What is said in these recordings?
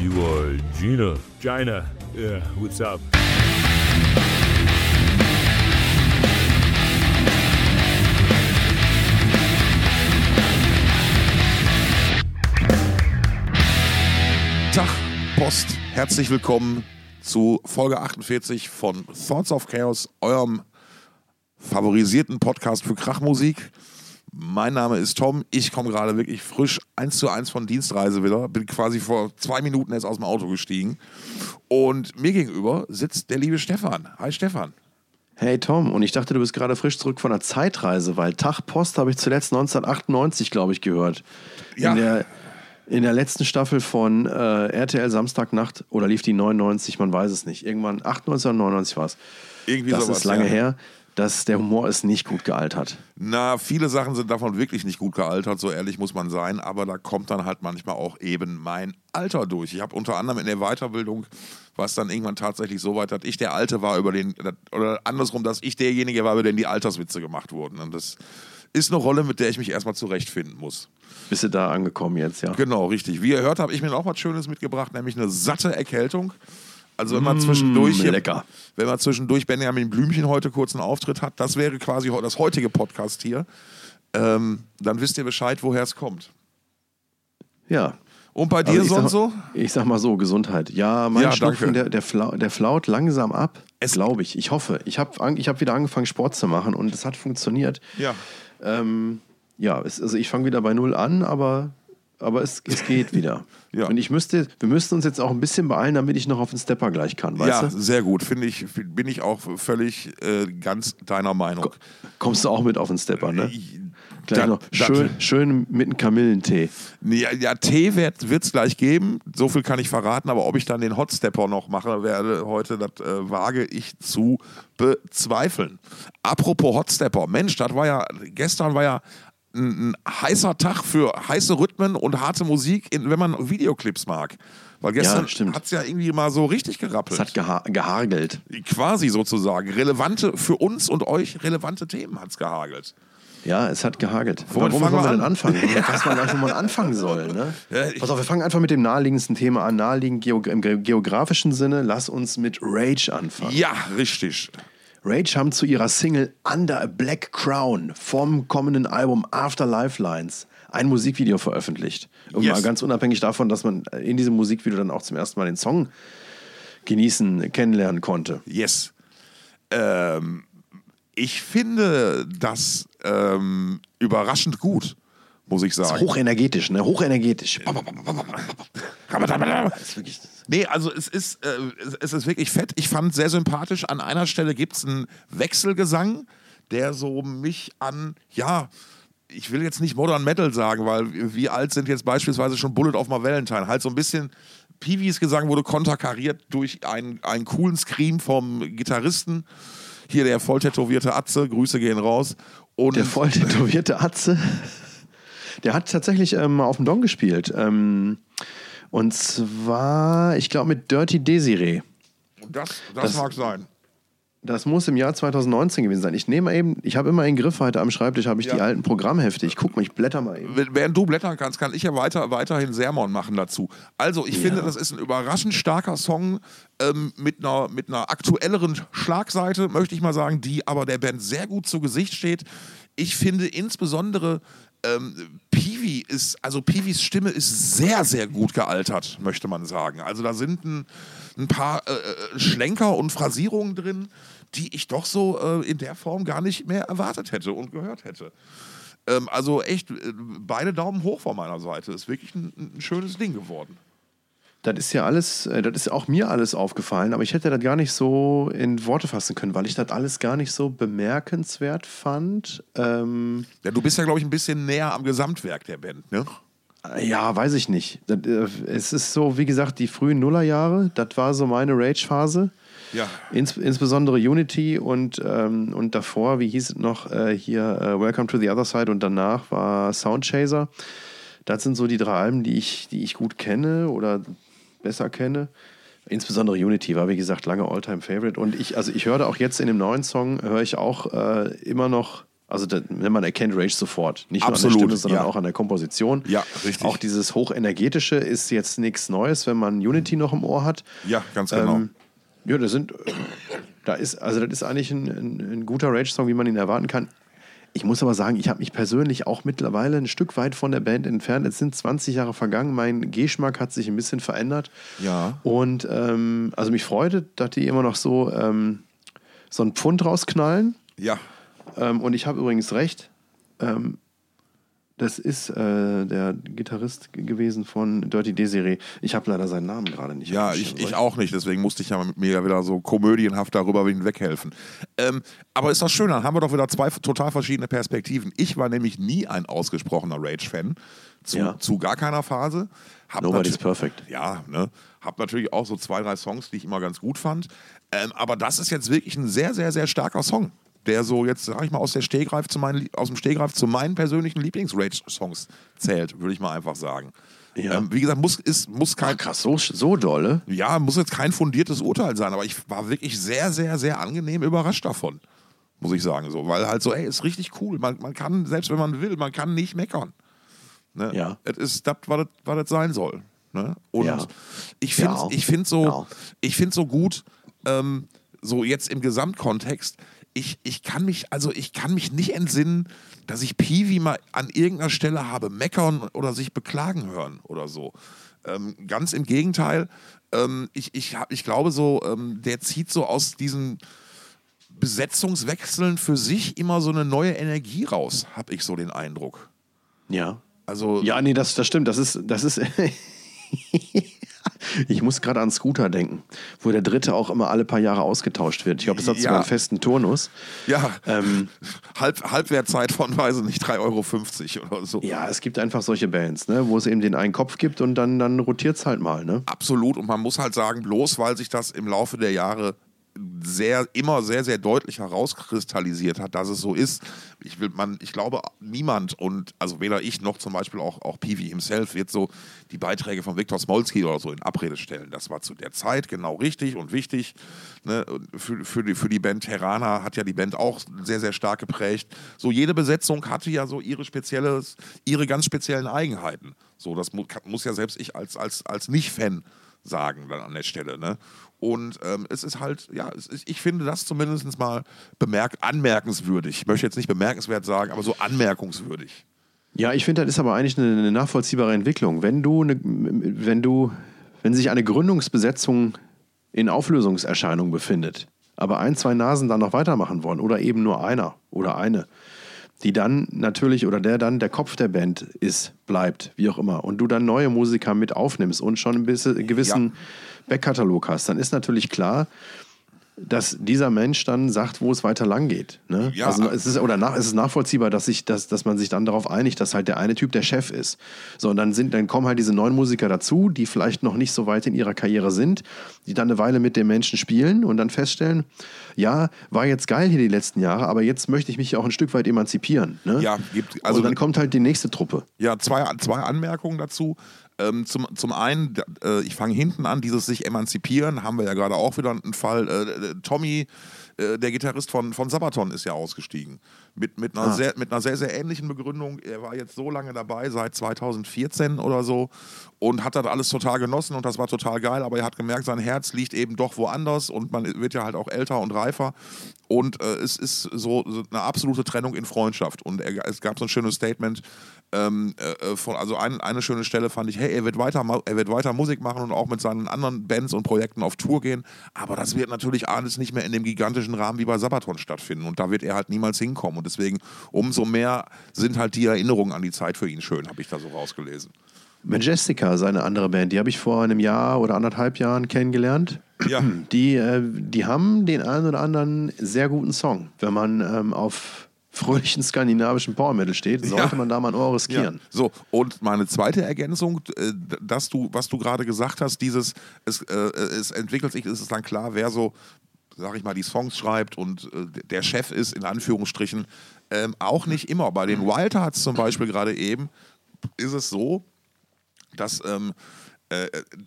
you are Gina. Gina. Yeah, what's up? Tag, Post. Herzlich willkommen zu Folge 48 von Thoughts of Chaos, eurem favorisierten Podcast für Krachmusik. Mein Name ist Tom. Ich komme gerade wirklich frisch eins zu eins von Dienstreise wieder. Bin quasi vor zwei Minuten erst aus dem Auto gestiegen. Und mir gegenüber sitzt der liebe Stefan. Hi Stefan. Hey Tom, und ich dachte, du bist gerade frisch zurück von einer Zeitreise, weil Tag Post habe ich zuletzt 1998, glaube ich, gehört. Ja. In der, in der letzten Staffel von äh, RTL Samstagnacht oder lief die 99, man weiß es nicht. Irgendwann 98 oder 99 war es. Irgendwie Das sowas, ist lange ja. her, dass der Humor ist nicht gut gealtert. Na, viele Sachen sind davon wirklich nicht gut gealtert, so ehrlich muss man sein, aber da kommt dann halt manchmal auch eben mein Alter durch. Ich habe unter anderem in der Weiterbildung, was dann irgendwann tatsächlich so weit, dass ich der Alte war über den, oder andersrum, dass ich derjenige war, über den die Alterswitze gemacht wurden. Und das ist eine Rolle, mit der ich mich erstmal zurechtfinden muss. Bist du da angekommen jetzt, ja? Genau, richtig. Wie ihr hört, habe ich mir auch was Schönes mitgebracht, nämlich eine satte Erkältung. Also wenn man zwischendurch hier, lecker. wenn man zwischendurch Benjamin Blümchen heute kurz einen Auftritt hat, das wäre quasi das heutige Podcast hier, ähm, dann wisst ihr Bescheid, woher es kommt. Ja. Und bei dir Also sonst so? Ich sag mal so, Gesundheit. Ja, mein Ja, Schnupfen, der, der, flau, der flaut langsam ab, Es- glaube ich. Ich hoffe. Ich habe ich hab wieder angefangen, Sport zu machen und es hat funktioniert. Ja. Ähm, ja, es, also ich fange wieder bei Null an, aber, aber es, es geht wieder. Ja. Und ich müsste, wir müssten uns jetzt auch ein bisschen beeilen, damit ich noch auf den Stepper gleich kann, weißt Ja, du? sehr gut. Finde ich, bin ich auch völlig äh, ganz deiner Meinung. Kommst du auch mit auf den Stepper, ne? Ich- Gleich da- noch schön, schön mit einem Kamillentee. Ja, ja Tee wird es gleich geben, so viel kann ich verraten, aber ob ich dann den Hotstepper noch mache werde heute, das äh, wage ich zu bezweifeln. Apropos Hotstepper, Mensch, das war ja, gestern war ja ein, heißer Tag für heiße Rhythmen und harte Musik, wenn man Videoclips mag. Weil gestern stimmt. hat es ja irgendwie mal so richtig gerappelt. Es hat geha gehagelt. Quasi sozusagen. Relevante, für uns und euch relevante Themen hat es gehagelt. Ja, es hat gehagelt. Womit Womit fangen wir wollen wir denn an? anfangen? Ich weiß mal gar nicht, wo man anfangen soll. Ne? Ja, Pass auf, wir fangen einfach mit dem naheliegendsten Thema an. Naheliegend geog im ge- geografischen Sinne. Lass uns mit Rage anfangen. Ja, richtig. Rage haben zu ihrer Single Under a Black Crown vom kommenden Album After Lifelines ein Musikvideo veröffentlicht. Und Yes. mal ganz unabhängig davon, dass man in diesem Musikvideo dann auch zum ersten Mal den Song genießen, kennenlernen konnte. Yes. Ähm, ich finde das ähm, überraschend gut, muss ich sagen. Hochenergetisch, ne? Hochenergetisch. Das ist wirklich Nee, also es ist, äh, es- ist wirklich fett. Ich fand sehr sympathisch. An einer Stelle gibt es einen Wechselgesang, der so mich an, ja, ich will jetzt nicht Modern Metal sagen, weil wie alt sind jetzt beispielsweise schon Bullet of My Valentine? Halt so ein bisschen, Peewees Gesang wurde konterkariert durch einen, einen coolen Scream vom Gitarristen. Hier der voll tätowierte Atze, Grüße gehen raus. Und Der voll tätowierte Atze, der hat tatsächlich ähm, auf dem Don gespielt. Ähm, und zwar, ich glaube, mit Dirty Desiree. das, das, das- mag sein. Das muss im Jahr 2019 gewesen sein. Ich nehme eben, ich habe immer einen Griffhalter am Schreibtisch, habe ich Ja. die alten Programmhefte. Ich guck mal, ich blätter mal eben. Während du blättern kannst, kann ich ja weiter, weiterhin Sermon machen dazu. Also, ich finde, das ist ein überraschend starker Song ähm, mit, einer, mit einer aktuelleren Schlagseite, möchte ich mal sagen, die aber der Band sehr gut zu Gesicht steht. Ich finde insbesondere ähm, Peewee ist, also Peewees Stimme ist sehr, sehr gut gealtert, möchte man sagen. Also da sind ein, ein paar äh, äh, Schlenker und Phrasierungen drin, die ich doch so äh, in der Form gar nicht mehr erwartet hätte und gehört hätte. Ähm, also echt, äh, beide Daumen hoch von meiner Seite. Ist wirklich ein, ein schönes Ding geworden. Das ist ja alles, äh, das ist auch mir alles aufgefallen, aber ich hätte das gar nicht so in Worte fassen können, weil ich das alles gar nicht so bemerkenswert fand. Ähm, Ja, du bist ja, glaube ich, ein bisschen näher am Gesamtwerk der Band, ne? Ja, weiß ich nicht. Das, äh, Es ist so, wie gesagt, die frühen Nullerjahre, das war so meine Rage-Phase. Ja. Ins, insbesondere Unity und, ähm, und davor, wie hieß es noch, äh, hier äh, Welcome to the Other Side und danach war Soundchaser. Das sind so die drei Alben, die ich, die ich gut kenne oder besser kenne. Insbesondere Unity war, wie gesagt, lange Alltime-Favorite. Und ich, also ich höre auch jetzt in dem neuen Song, höre ich auch äh, immer noch Also da, man erkennt Rage sofort. Nicht nur Absolut, an der Stimme, sondern ja. auch an der Komposition. Ja, richtig. Auch dieses Hochenergetische ist jetzt nichts Neues, wenn man Unity noch im Ohr hat. Ja, ganz genau. Ähm, ja, das sind, da ist, also das ist eigentlich ein, ein, ein guter Rage-Song, wie man ihn erwarten kann. Ich muss aber sagen, ich habe mich persönlich auch mittlerweile ein Stück weit von der Band entfernt. Es sind 20 Jahre vergangen, mein Geschmack hat sich ein bisschen verändert. Ja. Und ähm, also mich freute, dass die immer noch so, ähm, so einen Pfund rausknallen. ja. Ähm, und ich habe übrigens recht. Ähm, das ist äh, der Gitarrist gewesen von Dirty Desiree. Ich habe leider seinen Namen gerade nicht. Ja, ich, ich auch nicht, deswegen musste ich ja mit mir wieder so komödienhaft darüber weghelfen. Ähm, aber ist das schön, dann haben wir doch wieder zwei total verschiedene Perspektiven. Ich war nämlich nie ein ausgesprochener Rage-Fan, zu, Ja. zu gar keiner Phase. Hab Nobody's perfect. Ja, ne? Hab natürlich auch so zwei, drei Songs, die ich immer ganz gut fand. Ähm, aber das ist jetzt wirklich ein sehr, sehr, sehr starker Song, der so jetzt, sag ich mal, aus, der Stehgreif zu meinen, aus dem Stehgreif zu meinen persönlichen Lieblings-Rage-Songs zählt, würde ich mal einfach sagen. Ja. Ähm, wie gesagt, muss, ist, muss kein, Ach, krass, so, so dolle. ja, muss jetzt kein fundiertes Urteil sein, aber ich war wirklich sehr, sehr, sehr angenehm überrascht davon. Muss ich sagen. So, weil halt so, ey, ist richtig cool. Man, man kann, selbst wenn man will, man kann nicht meckern. Ne? Ja. Es ist das, was das, sein soll. Ne? Und Ja. ich finde Ja. ich find so, Ja. ich find so gut, ähm, so jetzt im Gesamtkontext, ich, ich kann mich, also ich kann mich nicht entsinnen, dass ich Peewee mal an irgendeiner Stelle habe meckern oder sich beklagen hören oder so. Ähm, ganz im Gegenteil, ähm, ich, ich, hab, ich glaube so, ähm, der zieht so aus diesen Besetzungswechseln für sich immer so eine neue Energie raus, habe ich so den Eindruck. Ja. Also Ja, nee, das, das stimmt. Das ist, das ist. ich muss gerade an Scooter denken, wo der dritte auch immer alle paar Jahre ausgetauscht wird. Ich glaube, das hat Ja. sogar einen festen Turnus. Ja, Ähm, Halb, Halbwertzeit von, weiß ich nicht, 3,50 Euro oder so. ja, es gibt einfach solche Bands, ne, wo es eben den einen Kopf gibt und dann, dann rotiert es halt mal. Ne? Absolut. Und man muss halt sagen, bloß weil sich das im Laufe der Jahre sehr, immer sehr, sehr deutlich herauskristallisiert hat, dass es so ist. Ich, will, man, ich glaube, niemand und also weder ich noch zum Beispiel auch, auch Peewee himself wird so die Beiträge von Viktor Smolski oder so in Abrede stellen. Das war zu der Zeit genau richtig und wichtig. Ne? Für, für, die, für die Band Terrana hat ja die Band auch sehr, sehr stark geprägt. So jede Besetzung hatte ja so ihre spezielles, ihre ganz speziellen Eigenheiten. So, das mu muss ja selbst ich als, als, als Nicht-Fan sagen dann an der Stelle. Ne? Und ähm, es ist halt, ja, ist, ich finde das zumindest mal bemerk anmerkenswürdig. Ich möchte jetzt nicht bemerkenswert sagen, aber so anmerkungswürdig. Ja, ich finde, das ist aber eigentlich eine, eine nachvollziehbare Entwicklung. Wenn du, eine, wenn du, wenn sich eine Gründungsbesetzung in Auflösungserscheinung befindet, aber ein, zwei Nasen dann noch weitermachen wollen oder eben nur einer oder eine, die dann natürlich oder der dann der Kopf der Band ist, bleibt, wie auch immer, und du dann neue Musiker mit aufnimmst und schon ein bisschen einen gewissen Backkatalog hast, dann ist natürlich klar, dass dieser Mensch dann sagt, wo es weiter lang geht. Ne? Ja. Also es ist oder nach, es ist nachvollziehbar, dass sich, dass, dass man sich dann darauf einigt, dass halt der eine Typ der Chef ist. So, und dann sind, dann kommen halt diese neuen Musiker dazu, die vielleicht noch nicht so weit in ihrer Karriere sind, die dann eine Weile mit dem Menschen spielen und dann feststellen, ja, war jetzt geil hier die letzten Jahre, aber jetzt möchte ich mich auch ein Stück weit emanzipieren. Ne? Ja, gibt- also- und dann kommt halt die nächste Truppe. Ja, zwei, zwei Anmerkungen dazu. Ähm, zum, zum einen, äh, ich fange hinten an, dieses sich emanzipieren, haben wir ja gerade auch wieder einen Fall. Äh, äh, Tommy, äh, der Gitarrist von, von Sabaton, ist ja ausgestiegen. Mit, mit, einer Ah. sehr, mit einer sehr, sehr ähnlichen Begründung. Er war jetzt so lange dabei, seit 2014 oder so, und hat das alles total genossen und das war total geil, aber er hat gemerkt, sein Herz liegt eben doch woanders und man wird ja halt auch älter und reifer. Und äh, es ist so, so eine absolute Trennung in Freundschaft. Und er, es gab so ein schönes Statement, ähm, äh, von, also ein, eine schöne Stelle fand ich, hey, er wird, weiter, er wird weiter Musik machen und auch mit seinen anderen Bands und Projekten auf Tour gehen, aber das wird natürlich alles nicht mehr in dem gigantischen Rahmen wie bei Sabaton stattfinden und da wird er halt niemals hinkommen und deswegen umso mehr sind halt die Erinnerungen an die Zeit für ihn schön, habe ich da so rausgelesen. Majestica, seine andere Band, die habe ich vor einem Jahr oder anderthalb Jahren kennengelernt. Ja. Die, äh, die haben den einen oder anderen sehr guten Song. Wenn man ähm, auf fröhlichen skandinavischen Power Metal steht, sollte Ja. man da mal ein Ohr riskieren. So, und meine zweite Ergänzung, äh, dass du, was du gerade gesagt hast, dieses, es, äh, es entwickelt sich, ist es dann klar, wer so, sag ich mal, die Songs schreibt und äh, der Chef ist, in Anführungsstrichen, ähm, auch nicht immer. Bei den Wild Hearts zum Beispiel gerade eben ist es so, dass ähm, äh,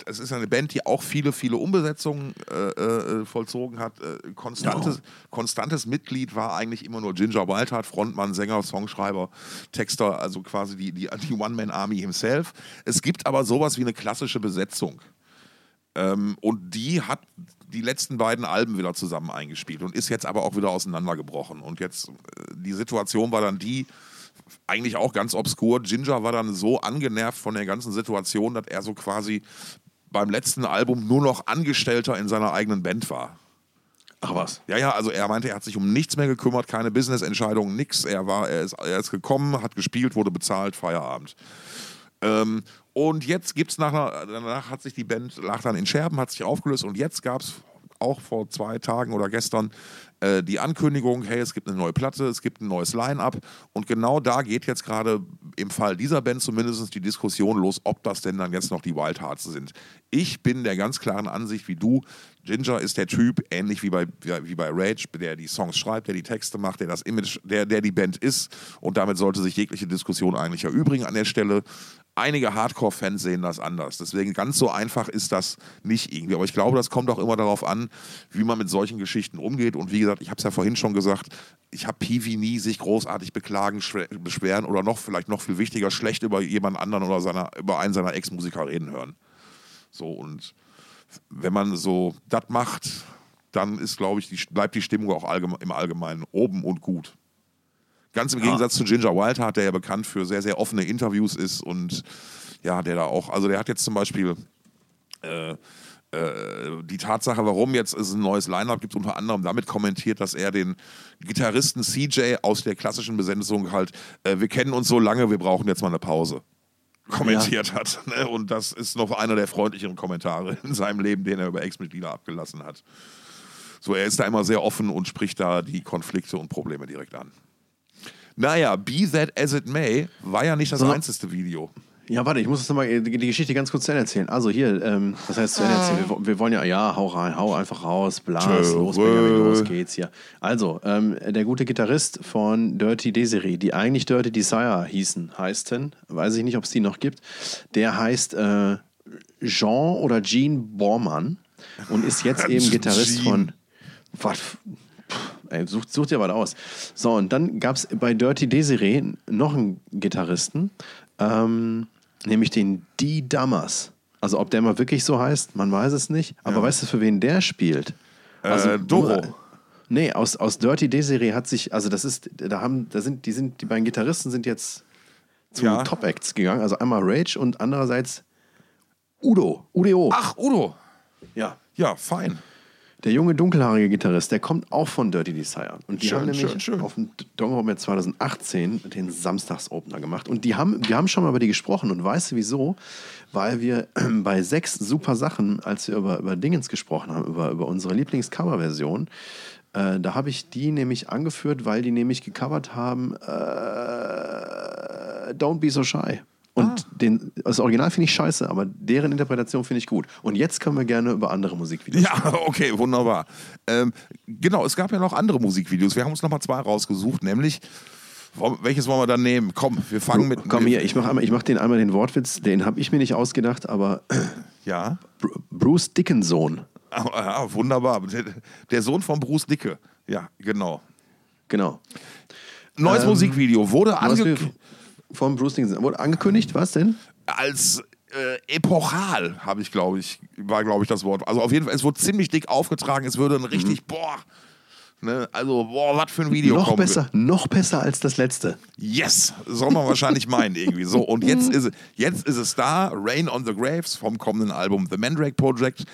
es ist eine Band, die auch viele, viele Umbesetzungen äh, äh, vollzogen hat. Äh, konstantes, Ja. konstantes Mitglied war eigentlich immer nur Ginger Wildheart, Frontmann, Sänger, Songschreiber, Texter, also quasi die, die, die One-Man-Army himself. Es gibt aber sowas wie eine klassische Besetzung. Ähm, und die hat die letzten beiden Alben wieder zusammen eingespielt und ist jetzt aber auch wieder auseinandergebrochen. Und jetzt, äh, die Situation war dann die, eigentlich auch ganz obskur. Ginger war dann so angenervt von der ganzen Situation, dass er so quasi beim letzten Album nur noch Angestellter in seiner eigenen Band war. Ach was. Ja, ja, also er meinte, er hat sich um nichts mehr gekümmert, keine Business-Entscheidungen, nix. Er war, er ist, er ist gekommen, hat gespielt, wurde bezahlt, Feierabend. Ähm, und jetzt gibt's nachher, danach hat sich die Band, lag dann in Scherben, hat sich aufgelöst und jetzt gab es auch vor zwei Tagen oder gestern äh, die Ankündigung, hey, es gibt eine neue Platte, es gibt ein neues Line-Up und genau da geht jetzt gerade im Fall dieser Band zumindest die Diskussion los, ob das denn dann jetzt noch die Wild Hearts sind. Ich bin der ganz klaren Ansicht wie du, Ginger ist der Typ, ähnlich wie bei, wie bei Rage, der die Songs schreibt, der die Texte macht, der das Image, der, der die Band ist und damit sollte sich jegliche Diskussion eigentlich erübrigen an der Stelle. Einige Hardcore-Fans sehen das anders. Deswegen ganz so einfach ist das nicht irgendwie. Aber ich glaube, das kommt auch immer darauf an, wie man mit solchen Geschichten umgeht. Und wie gesagt, ich habe es ja vorhin schon gesagt, ich habe Peavy nie sich großartig beklagen, schwe- beschweren oder noch vielleicht noch viel wichtiger schlecht über jemand anderen oder seiner, über einen seiner Ex-Musiker reden hören. So und wenn man so das macht, dann ist, glaube ich, die, bleibt die Stimmung auch allgeme im Allgemeinen oben und gut. Ganz im Gegensatz zu Ginger Wildheart, der ja bekannt für sehr, sehr offene Interviews ist und ja, der da auch, also der hat jetzt zum Beispiel äh, äh, die Tatsache, warum jetzt es ein neues Line-Up gibt, unter anderem damit kommentiert, dass er den Gitarristen CJ aus der klassischen Besetzung halt, äh, wir kennen uns so lange, wir brauchen jetzt mal eine Pause, kommentiert hat. Ne? Und das ist noch einer der freundlicheren Kommentare in seinem Leben, den er über Ex-Mitglieder abgelassen hat. So, er ist da immer sehr offen und spricht da die Konflikte und Probleme direkt an. Naja, be that as it may, war ja nicht das So. einzige Video. Ja, warte, ich muss das nochmal die die Geschichte ganz kurz zu Ende erzählen. Also hier, ähm, was heißt zu Ende erzählen? Wir, wir wollen ja, ja, hau rein, hau einfach raus, blas, los. Benjamin, los geht's hier. Also, ähm, der gute Gitarrist von Dirty Desiree, die eigentlich Dirty Desire hießen, heißten, weiß ich nicht, ob es die noch gibt, der heißt äh, Jean oder Jean Bormann und ist jetzt eben Gitarrist Jean. von. Was? Ey, such, such dir was aus. So, und dann gab es bei Dirty Desiree noch einen Gitarristen, ähm, nämlich den D. Dammers. Also, ob der mal wirklich so heißt, man weiß es nicht. Aber weißt du, für wen der spielt? Also, Äh, Doro. Nee, aus, aus Dirty Desiree hat sich, also das ist, da haben, da sind, die sind, die beiden Gitarristen sind jetzt zu Ja. Top Acts gegangen. Also einmal Rage und andererseits Udo. Udo. Ach, Udo. Ja. Ja, fein. Der junge dunkelhaarige Gitarrist, der kommt auch von Dirty Desire. Und die Schön, haben nämlich schön, schön. auf dem Dongerhome 2018 den Samstagsopener gemacht. Und die haben, wir haben schon mal über die gesprochen. Und weißt du wieso? Weil wir bei sechs super Sachen, als wir über, über Dingens gesprochen haben, über, über unsere Lieblingscoverversion, äh, da habe ich die nämlich angeführt, weil die nämlich gecovert haben äh, Don't Be So Shy. Und Ah. den, das Original finde ich scheiße, aber deren Interpretation finde ich gut. Und jetzt können wir gerne über andere Musikvideos Ja, okay, wunderbar. Ähm, genau, es gab ja noch andere Musikvideos. Wir haben uns nochmal zwei rausgesucht, nämlich, welches wollen wir dann nehmen? Komm, wir fangen mit. Komm hier, ich mache mach den einmal den Wortwitz, den habe ich mir nicht ausgedacht, aber Ja, Br- Bruce Dickinson, ah, ah, wunderbar. Der, Sohn von Bruce Dicke. Ja, genau. genau. Neues Ähm, Musikvideo wurde Was wir ange von Bruce Dickinson wurde angekündigt, was denn? als äh, epochal, habe ich, glaube ich, war, glaube ich, das Wort. Also auf jeden Fall, es wurde ziemlich dick aufgetragen. Es würde ein richtig, boah, ne, also, boah, was für ein Video Mhm. noch besser, noch besser als das letzte. Yes, soll man wahrscheinlich meinen irgendwie. So, und jetzt ist, es- jetzt ist es da, Rain on the Graves vom kommenden Album The Mandrake Project.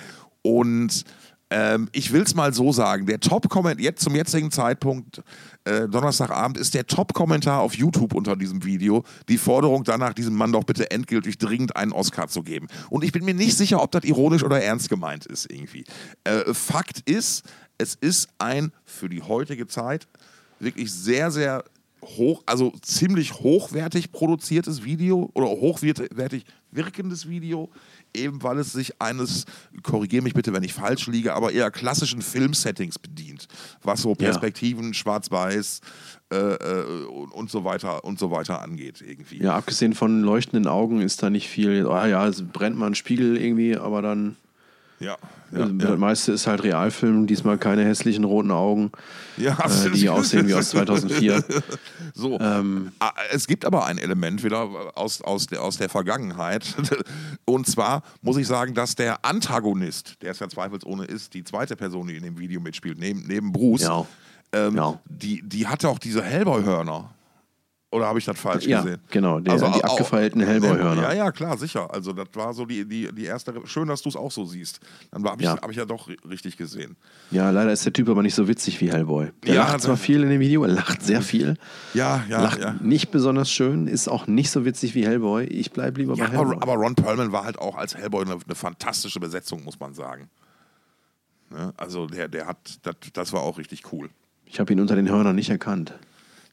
Und ähm, ich will es mal so sagen, der Top-Kommentar, jetzt zum jetzigen Zeitpunkt, äh, Donnerstagabend, ist der Top-Kommentar auf YouTube unter diesem Video die Forderung danach, diesem Mann doch bitte endgültig dringend einen Oscar zu geben. Und ich bin mir nicht sicher, ob das ironisch oder ernst gemeint ist irgendwie. Äh, Fakt ist, es ist ein für die heutige Zeit wirklich sehr, sehr hoch, also ziemlich hochwertig produziertes Video oder hochwertig wirkendes Video. Eben weil es sich eines, korrigiere mich bitte, wenn ich falsch liege, aber eher klassischen Filmsettings bedient, was so Perspektiven, Schwarz-Weiß äh, äh, und, und so weiter und so weiter angeht irgendwie. Ja, abgesehen von leuchtenden Augen ist da nicht viel. Ah ja, es brennt mal ein Spiegel irgendwie, aber dann. Ja, Ja, ja, Das meiste ist halt Realfilm, diesmal keine hässlichen roten Augen, ja. äh, die aussehen wie aus 2004. So. Ähm, Ah, Es gibt aber ein Element wieder aus, aus, der, aus der Vergangenheit. Und zwar muss ich sagen, dass der Antagonist, der es ja zweifelsohne ist, die zweite Person, die in dem Video mitspielt, neben, neben Bruce, Ja. ähm, Ja. die, die hatte auch diese Hellboy-Hörner. Oder habe ich das falsch Ja, gesehen? genau, der- die au- abgefeilten Hellboy-Hörner. Ja, ja, klar, sicher. Also das war so die, die, die erste. Schön, dass du es auch so siehst. Dann habe ich, Ja. hab ich ja doch ri- richtig gesehen. Ja, leider ist der Typ aber nicht so witzig wie Hellboy. Der Ja, lacht zwar viel in dem Video, er lacht sehr viel, Ja, ja, lacht ja. nicht besonders schön, ist auch nicht so witzig wie Hellboy. Ich bleibe lieber Ja, bei Hellboy. aber, aber Ron Perlman war halt auch als Hellboy eine, eine fantastische Besetzung, muss man sagen. Ne? Also der, der hat, das, das war auch richtig cool. ich habe ihn unter den Hörnern nicht erkannt.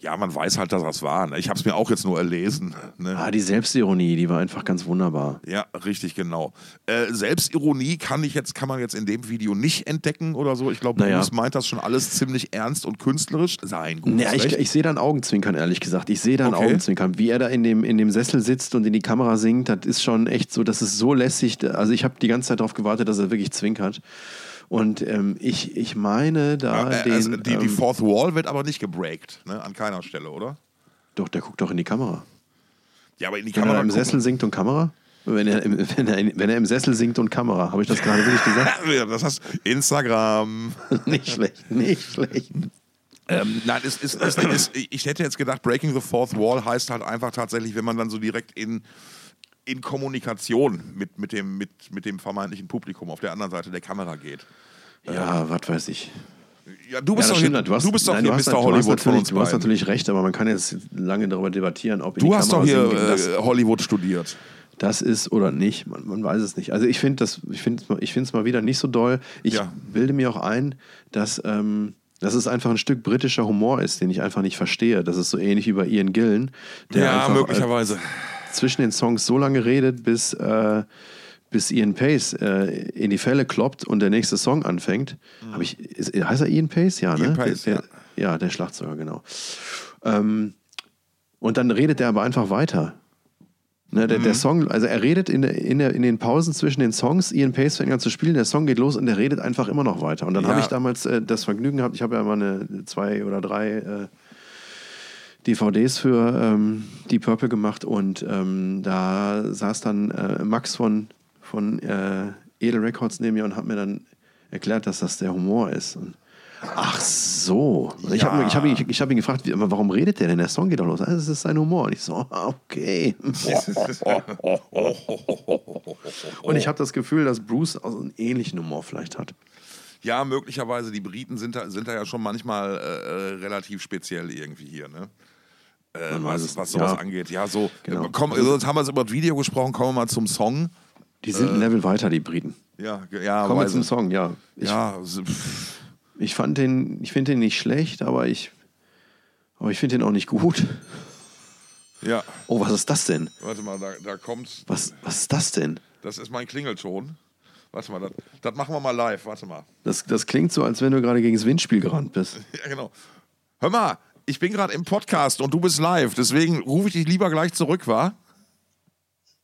Ja, man weiß halt, dass das war. Ne? Ich habe es mir auch jetzt nur erlesen. Ne? Ah, die Selbstironie, die war einfach ganz wunderbar. Ja, richtig, genau. Äh, Selbstironie kann ich jetzt, kann man jetzt in dem Video nicht entdecken oder so. Ich glaube, Naja. Bruce meint das schon alles ziemlich ernst und künstlerisch. Sein gut. Ja, ich, ich sehe da ein Augenzwinkern, ehrlich gesagt. Ich sehe da ein Okay. Augenzwinkern. Wie er da in dem, in dem Sessel sitzt und in die Kamera singt, das ist schon echt so, das ist so lässig. Also ich habe die ganze Zeit darauf gewartet, dass er wirklich zwinkert. Und ähm, ich, ich meine da äh, den... also die, die ähm, Fourth Wall wird aber nicht gebreakt, ne? an keiner Stelle, oder? doch, der guckt doch in die Kamera. Ja, aber in die Wenn Kamera er im gucken- Sessel singt und Kamera? Wenn er, im, wenn, er, wenn er im Sessel singt und Kamera. Habe ich das gerade wirklich gesagt? Ja, das heißt Instagram. nicht schlecht, nicht schlecht. Ähm, nein, es, es, es, es, ich hätte jetzt gedacht, Breaking the Fourth Wall heißt halt einfach tatsächlich, wenn man dann so direkt in, in Kommunikation mit, mit, dem, mit, mit dem vermeintlichen Publikum auf der anderen Seite der Kamera geht. Ja, was weiß ich. Ja, du Ja, bist das doch hier. Du hast, du bist doch nein, hier Mr. Hollywood von uns Du hast natürlich recht, aber man kann jetzt lange darüber debattieren, ob Du hast Kamera doch hier das, äh, Hollywood studiert. das ist oder nicht. Man, man weiß es nicht. Also ich finde das, ich finde es ich mal wieder nicht so doll. Ich Ja. bilde mir auch ein, dass, ähm, dass es einfach ein Stück britischer Humor ist, den ich einfach nicht verstehe. Das ist so ähnlich wie bei Ian Gillen, Ja, möglicherweise. Zwischen den Songs so lange redet, bis, äh, bis Ian Pace äh, in die Fälle kloppt und der nächste Song anfängt. Hab ich, ist, heißt er Ian Pace? Ja, Mhm. Ian ne? Pace, der, der, ja. der Schlagzeuger, genau. Ähm, und dann redet er aber einfach weiter. Ne, der, Mhm. der Song, also er redet in, der, in, der, in den Pausen zwischen den Songs, Ian Pace fängt an zu spielen, der Song geht los und der redet einfach immer noch weiter. Und dann Ja. habe ich damals äh, das Vergnügen gehabt, ich habe ja mal eine zwei oder drei äh, DVDs für ähm, Deep Purple gemacht und ähm, da saß dann äh, Max von, von äh, Edel Records neben mir und hat mir dann erklärt, dass das der Humor ist. Und, ach so. Und Ich habe Ja. hab ihn, hab ihn gefragt, warum redet der denn? Der Song geht doch los. Ah, Das ist sein Humor. Und ich so, ah, okay. Und ich habe das Gefühl, dass Bruce auch so einen ähnlichen Humor vielleicht hat. Ja, möglicherweise. Die Briten sind da, sind da ja schon manchmal äh, äh, relativ speziell irgendwie hier, ne? Äh, was, es. was sowas Ja. angeht. Ja, so. Genau. Äh, komm, also jetzt haben wir jetzt über das Video gesprochen, kommen wir mal zum Song. Die sind ein Level weiter, die Briten. Ja, ja, Kommen wir zum. Song, ja. Ich, Ja, ich fand den, ich finde den nicht schlecht, aber ich, aber ich finde den auch nicht gut. ja. Oh, was ist das denn? Warte mal, da, da kommt. Was, was ist das denn? Das ist mein Klingelton. Warte mal, das, das machen wir mal live. Warte mal. Das, das klingt so, als wenn du gerade gegen das Windspiel gerannt bist. Ja, genau. Hör mal, ich bin gerade im Podcast und du bist live, deswegen rufe ich dich lieber gleich zurück, wa?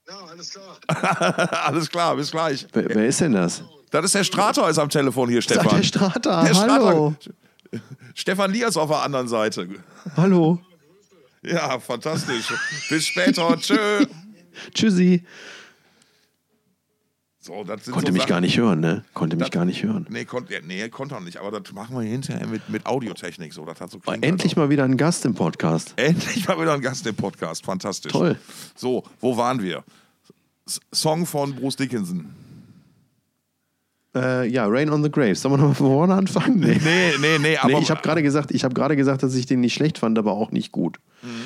Ja, alles klar. Alles klar, bis gleich. Wer, wer ist denn das? Das ist der Strator ist am Telefon hier, Stefan. Ach, der Strata, Der hallo. Stefan Lias auf der anderen Seite. Hallo. Ja, fantastisch. Bis später. Tschö. Tschüssi. So, Konnte so mich Sachen- gar nicht hören, ne? Konnte mich Das- gar nicht hören. Nee, ja, nee, konnte er nicht. Aber das machen wir hinterher mit, mit Audiotechnik. So, das hat so Oh, klingt endlich mal wieder ein Gast im Podcast. auch. Endlich mal wieder ein Gast im Podcast. Fantastisch. Toll. So, wo waren wir? S Song von Bruce Dickinson. Äh, ja, Rain on the Graves. Sollen wir noch mal von vorne anfangen? Nee. Nee, nee, nee, aber. nee, ich habe gerade gesagt, ich gerade gesagt, dass ich den nicht schlecht fand, aber auch nicht gut.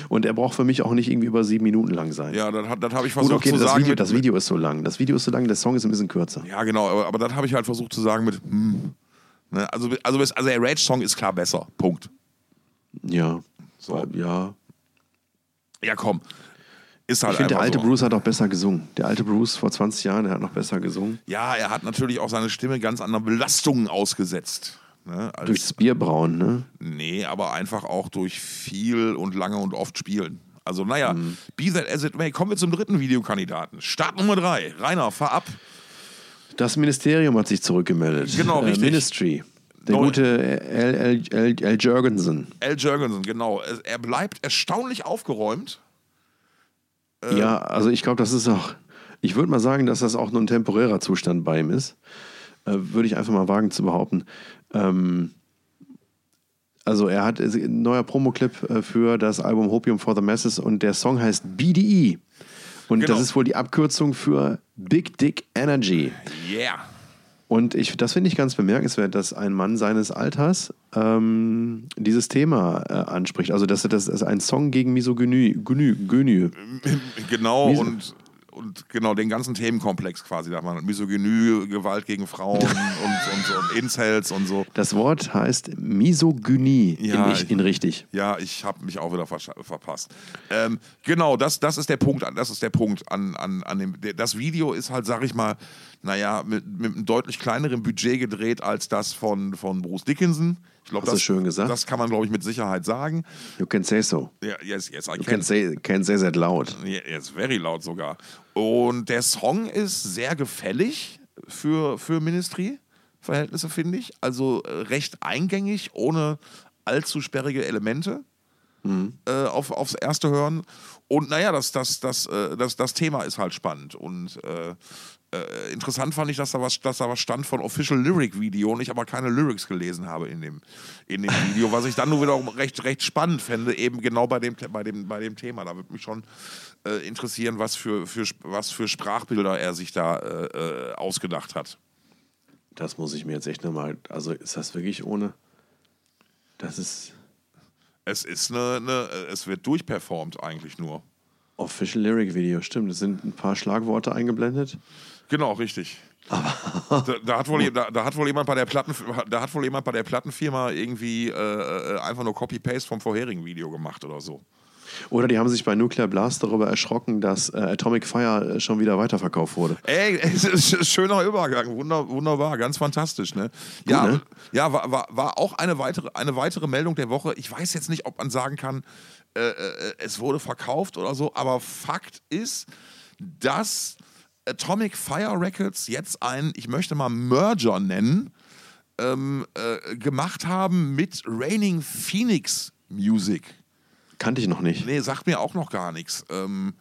Und er braucht für mich auch nicht irgendwie über sieben Minuten lang sein. ja, das, das habe ich Gut, versucht okay, zu das, sagen. Video, mit, das Video ist so lang. Das Video ist so lang, der Song ist ein bisschen kürzer. Ja, genau, aber, aber das habe ich halt versucht zu sagen mit. Hm. Ne, also, also, also der Rage-Song ist klar besser. Punkt. Ja. So. Ja. Ja, komm. Ist halt Ich finde, der alte so. Bruce hat auch besser gesungen. Der alte Bruce vor 20 Jahren, der hat noch besser gesungen. Ja, er hat natürlich auch seine Stimme ganz anderen Belastungen ausgesetzt. Ne? Als, Durchs Bierbrauen, ne? nee, aber einfach auch durch viel und lange und oft spielen. Also, naja, Mhm. be that as it may. Kommen wir zum dritten Videokandidaten. Start Nummer drei. Rainer, fahr ab. Das Ministerium hat sich zurückgemeldet. Genau, Äh, richtig. Ministry. Der Neu- gute L. L. L. L. Jurgensen. Al Jurgensen, genau. Er bleibt erstaunlich aufgeräumt. Äh. Ja, also ich glaube, das ist auch, ich würde mal sagen, dass das auch nur ein temporärer Zustand bei ihm ist. Äh, würde ich einfach mal wagen zu behaupten. Ähm, also er hat ein neuer Promoclip äh, für das Album Hopium for the Masses und der Song heißt BDE. Und Genau. das ist wohl die Abkürzung für Big Dick Energy. Yeah. Und ich, das finde ich ganz bemerkenswert, dass ein Mann seines Alters ähm, dieses Thema äh, anspricht. Also, dass er das ist ein Song gegen Misogynie. Gynü, Gynü. Genau, Mis- und, und genau den ganzen Themenkomplex quasi. Da hat man Misogynie, Gewalt gegen Frauen und, und, und Incels und so. Das Wort heißt Misogynie Ja, in, ich- in richtig. Ja, ich habe mich auch wieder versch- verpasst. Ähm, genau, das, das ist der Punkt. an- Das ist der Punkt an, an, an dem. Das Video ist halt, sag ich mal, naja, mit, mit einem deutlich kleineren Budget gedreht als das von, von Bruce Dickinson. Ich glaube, das, schön gesagt. das kann man, glaube ich, mit Sicherheit sagen. You can say so. Ja, yes, yes, I You can. can say, can say that loud. Jetzt very laut sogar. Und der Song ist sehr gefällig für, für Ministry-Verhältnisse, finde ich. Also äh, recht eingängig, ohne allzu sperrige Elemente äh, auf, aufs erste Hören. Und naja, das, das, das, äh, das, das Thema ist halt spannend. Und äh, äh, interessant fand ich, dass da, was, dass da was stand von Official Lyric Video und ich aber keine Lyrics gelesen habe in dem, in dem Video, was ich dann nur wiederum recht, recht spannend fände, eben genau bei dem, bei dem, bei dem Thema. Da würde mich schon äh, interessieren, was für, für, was für Sprachbilder er sich da äh, äh, ausgedacht hat. Das muss ich mir jetzt echt nochmal. Also, ist das wirklich ohne? Das ist Es ist eine, eine es wird durchperformt eigentlich nur. Official Lyric Video, stimmt. Es sind ein paar Schlagworte eingeblendet. Genau, richtig. da, da, hat wohl, da, da hat wohl jemand bei der Platten, da hat wohl jemand bei der Plattenfirma irgendwie äh, äh, einfach nur Copy-Paste vom vorherigen Video gemacht oder so. Oder die haben sich bei Nuclear Blast darüber erschrocken, dass äh, Atomic Fire äh, schon wieder weiterverkauft wurde. Ey, es ist schöner Übergang, Wunder, wunderbar, ganz fantastisch, ne? Ja, ne? ja war, war, war auch eine weitere, eine weitere Meldung der Woche. Ich weiß jetzt nicht, ob man sagen kann, äh, äh, es wurde verkauft oder so, aber Fakt ist, dass Atomic Fire Records jetzt einen, ich möchte mal Merger nennen, ähm, äh, gemacht haben mit Raining Phoenix Music. Kannte ich noch nicht. Nee, sagt mir auch noch gar nichts. Ähm,